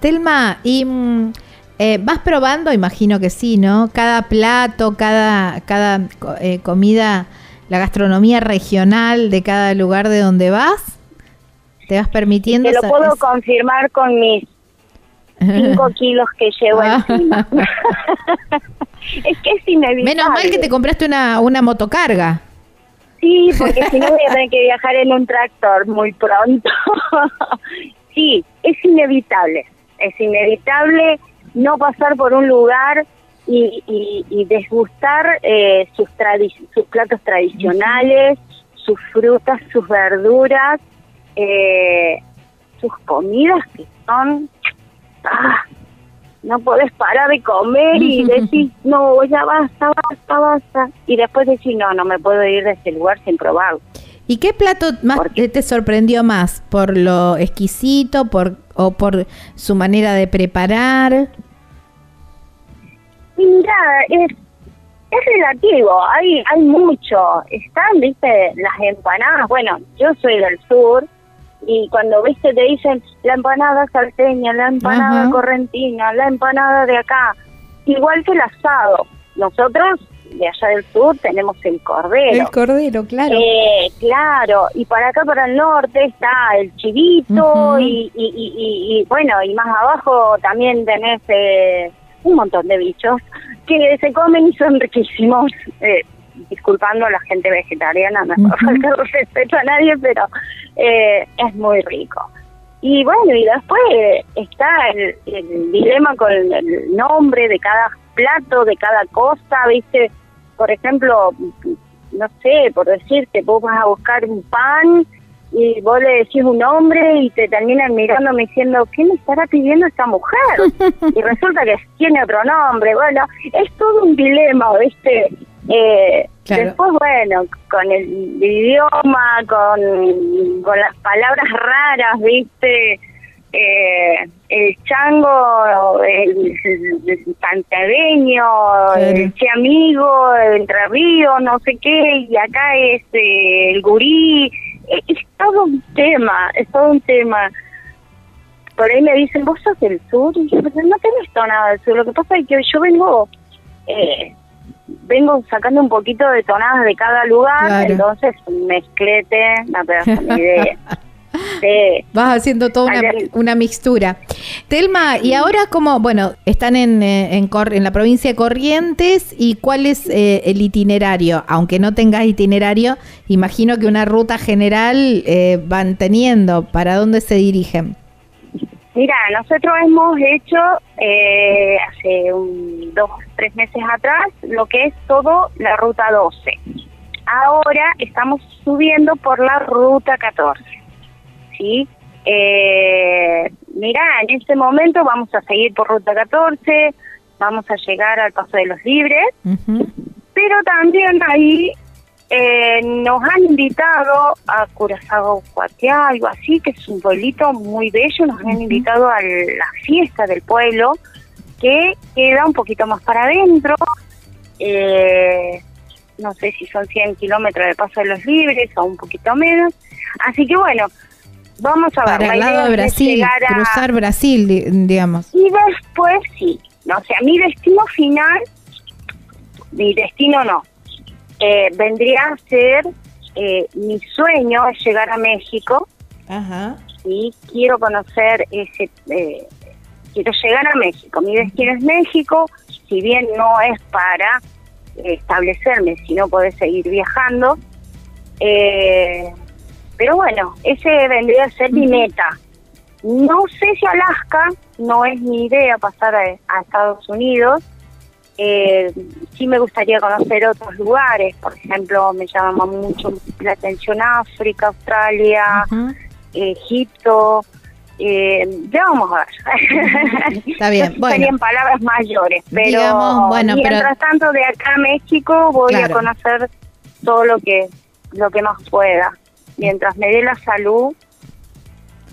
Telma, y mm, eh, vas probando, imagino que sí, ¿no? Cada plato, cada, cada eh, comida, la gastronomía regional de cada lugar de donde vas, te vas permitiendo. Te lo puedo confirmar con mis cinco [LAUGHS] kilos que llevo Ah. encima. [LAUGHS] es que es inevitable. Menos mal que te compraste una, una motocarga. Sí, porque [LAUGHS] si no voy a tener que viajar en un tractor muy pronto. sí, es inevitable. Es inevitable no pasar por un lugar y, y, y desgustar eh, sus, tradi- sus platos tradicionales, sus frutas, sus verduras, eh, sus comidas que son... ah, no podés parar de comer y [LAUGHS] decir, no, ya basta, basta, basta. Y después decir, no, no me puedo ir de este lugar sin probarlo. ¿Y qué plato más te sorprendió más? ¿Por lo exquisito por, o por su manera de preparar? Mira, es, es relativo, hay, hay mucho. Están, viste, las empanadas. Bueno, yo soy del sur y cuando, viste, te dicen la empanada salteña, la empanada Ajá. correntina, la empanada de acá, igual que el asado. Nosotros de allá del sur tenemos el cordero. El cordero, claro. Eh, claro, y para acá, para el norte, está el chivito y- y, bueno, y más abajo también tenés eh, un montón de bichos que se comen y son riquísimos. Eh, disculpando a la gente vegetariana, no es Ujú. falta de respeto a nadie, pero eh, es muy rico. Y bueno, y después está el, el dilema con el, el nombre de cada plato, de cada cosa, ¿viste? Por ejemplo, no sé, por decirte, vos vas a buscar un pan y vos le decís un nombre y te terminan mirándome diciendo, ¿qué me estará pidiendo esta mujer? [LAUGHS] y resulta que tiene otro nombre. Bueno, es todo un dilema, ¿viste? Eh, Claro. Después, bueno, con el idioma, con, con las palabras raras, ¿viste? Eh, el chango, el, el el che amigo, el entre río, no sé qué, y acá es eh, el gurí, Eh, es todo un tema, es todo un tema. Por ahí me dicen, vos sos del sur, y yo, "Pero no tenés tonada del sur, lo que pasa es que yo vengo, eh, vengo sacando un poquito de tonadas de cada lugar, Claro. entonces mezclete, no te das una idea. [LAUGHS] Sí. Vas haciendo toda una, una mixtura. Telma, y ahora como, bueno, están en, eh, en, en la provincia de Corrientes y cuál es eh, el itinerario, aunque no tengas itinerario, imagino que una ruta general eh, van teniendo, ¿para dónde se dirigen? Mira, nosotros hemos hecho eh, hace un, dos, tres meses atrás lo que es todo la ruta 12. Ahora estamos subiendo por la ruta 14. ¿Sí? Eh, mira, en este momento vamos a seguir por ruta 14, vamos a llegar al Paso de los Libres, pero también ahí eh, nos han invitado a Curazao Cuatiá, algo así, que es un pueblito muy bello, nos han invitado a la fiesta del pueblo, que queda un poquito más para adentro, eh, no sé si son 100 kilómetros de Paso de los Libres o un poquito menos, así que bueno, vamos a ver. Para el lado de Brasil, a- cruzar Brasil, di- digamos. y después sí, no, o sea, mi destino final, mi destino no, eh, vendría a ser, eh, mi sueño es llegar a México Ajá. y quiero conocer ese, eh, quiero llegar a México, mi destino es México, si bien no es para eh, establecerme, sino poder seguir viajando, eh, pero bueno, ese vendría a ser mi meta, No sé si Alaska, no es mi idea pasar a, a Estados Unidos. Eh, sí me gustaría conocer otros lugares, por ejemplo, me llama mucho la atención África, Australia. Egipto. Eh, ya vamos a ver. Está bien, [LAUGHS] bueno. Serían palabras mayores, pero Digamos, bueno, pero- mientras tanto de acá a México voy Claro. a conocer todo lo que lo que más pueda. Mientras me dé la salud,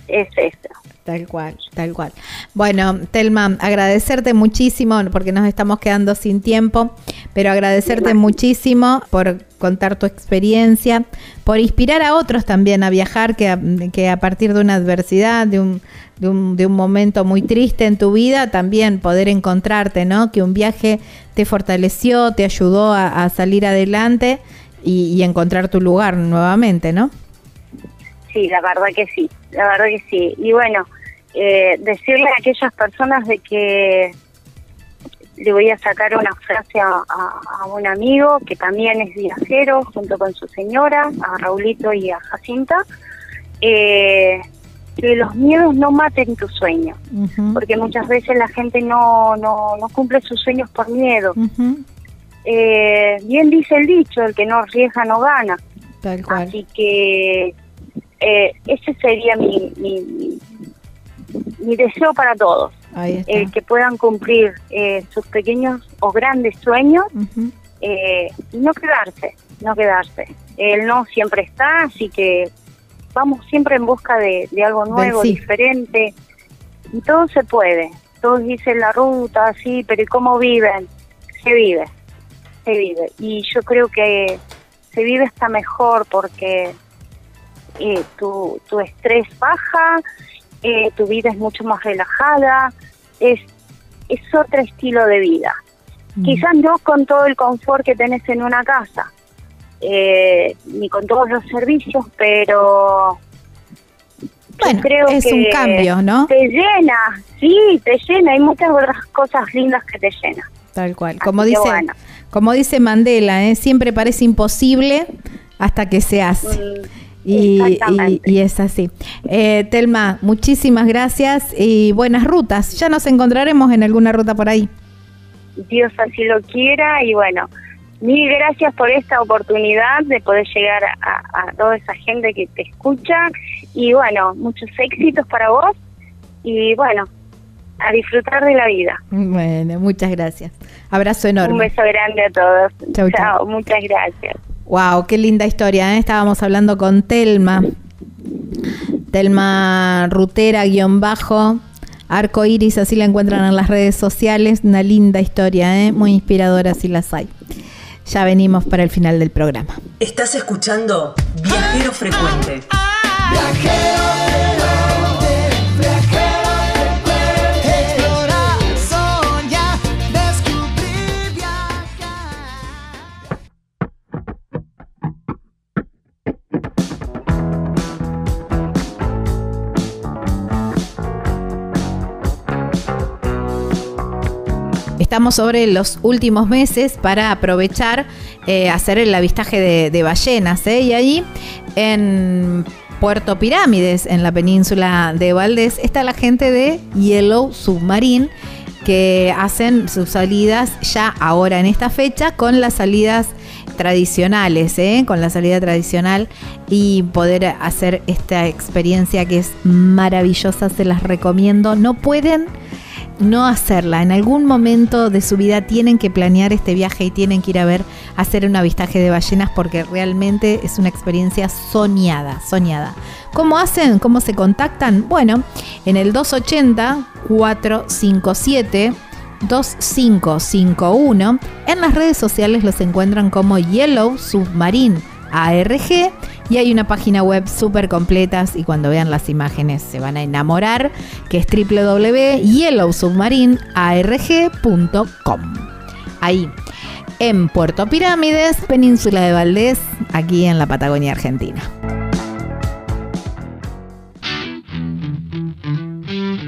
es eso. Tal cual, tal cual. Bueno, Telma, agradecerte muchísimo porque nos estamos quedando sin tiempo, pero agradecerte muchísimo por contar tu experiencia, por inspirar a otros también a viajar, que a, que a partir de una adversidad, de un, de, un, de un momento muy triste en tu vida, también poder encontrarte, ¿no? Que un viaje te fortaleció, te ayudó a, a salir adelante y, y encontrar tu lugar nuevamente, ¿no? Sí, la verdad que sí, la verdad que sí. Y bueno, eh, decirle a aquellas personas de que le voy a sacar una frase a, a- a un amigo que también es viajero, junto con su señora, a Raulito y a Jacinta, eh, que los miedos no maten tu sueño, porque muchas veces la gente no, no, no cumple sus sueños por miedo. Eh, bien dice el dicho, el que no arriesga no gana. Tal cual. Así que eh, ese sería mi, mi, mi- deseo para todos, el que puedan cumplir eh, sus pequeños o grandes sueños eh, y no quedarse, no quedarse. El no siempre está, así que vamos siempre en busca de, de algo nuevo, sí. diferente, y todo se puede. Todos dicen la ruta, sí, pero ¿y cómo viven? Se vive, se vive. Y yo creo que se vive hasta mejor porque eh, tu, tu estrés baja, eh, tu vida es mucho más relajada, es, es otro estilo de vida. Mm. Quizás no con todo el confort que tenés en una casa, eh, ni con todos los servicios, pero Bueno, creo es que un cambio, ¿no? Te llena, sí, te llena, hay muchas otras cosas lindas que te llenan. Tal cual. Como Así dice, bueno. como dice Mandela, ¿eh? siempre parece imposible hasta que se hace. Mm, Y, y- y es así. Eh, Telma, muchísimas gracias y buenas rutas. Ya nos encontraremos en alguna ruta por ahí. Dios así lo quiera y bueno, mil gracias por esta oportunidad de poder llegar a, a toda esa gente que te escucha y bueno, muchos éxitos para vos y bueno, a disfrutar de la vida. Bueno, muchas gracias. Abrazo Un enorme. beso grande a todos. Chau. muchas gracias. Wow, qué linda historia. ¿eh? Estábamos hablando con Telma. Telma Rutera, guion bajo. Arco Iris, así la encuentran en las redes sociales. Una linda historia, ¿eh? muy inspiradora si las hay. Ya venimos para el final del programa. Estás escuchando Viajero Frecuente. Explorar, Estamos sobre los últimos meses para aprovechar eh, hacer el avistaje de, ballenas. ¿eh? Y ahí en Puerto Pirámides, en la península de Valdés, está la gente de Yellow Submarine que hacen sus salidas ya ahora en esta fecha con las salidas tradicionales, ¿eh? con la salida tradicional y poder hacer esta experiencia que es maravillosa, se las recomiendo. No pueden no hacerla. En algún momento de su vida tienen que planear este viaje y tienen que ir a ver, hacer un avistaje de ballenas porque realmente es una experiencia soñada, soñada. ¿Cómo hacen? ¿Cómo se contactan? Bueno, en el 280-457. 2551. En las redes sociales los encuentran como Yellow Submarine ARG y hay una página web súper completas y cuando vean las imágenes se van a enamorar que es www.yellowsubmarinearg.com. Ahí en Puerto Pirámides, Península de Valdés, aquí en la Patagonia Argentina.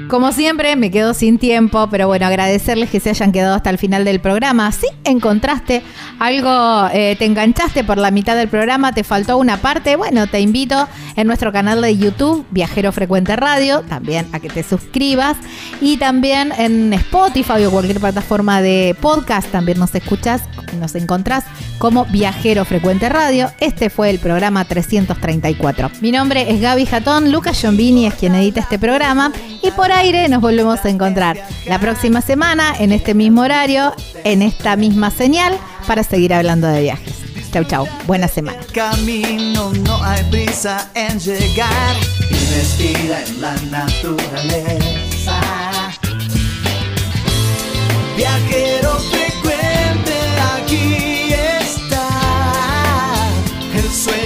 Como siempre, me quedo sin tiempo, pero bueno, agradecerles que se hayan quedado hasta el final del programa. Si encontraste algo, eh, te enganchaste por la mitad del programa, te faltó una parte, bueno, te invito en nuestro canal de YouTube, Viajero Frecuente Radio, también a que te suscribas. Y también en Spotify o cualquier plataforma de podcast, también nos escuchas, nos encontrás como Viajero Frecuente Radio. Este fue el programa 334. Mi nombre es Gaby Jatón, Lucas Giombini es quien edita este programa y por aire nos volvemos a encontrar la próxima semana en este mismo horario, en esta misma señal, para seguir hablando de viajes. Chau, chau. Buena semana. Camino no hay prisa en llegar y respira en la naturaleza. Viajero frecuente, aquí está. El sueño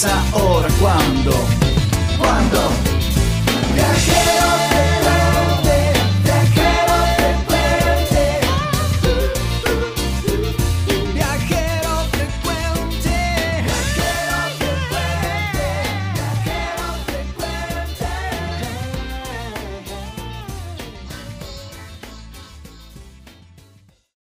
Si no es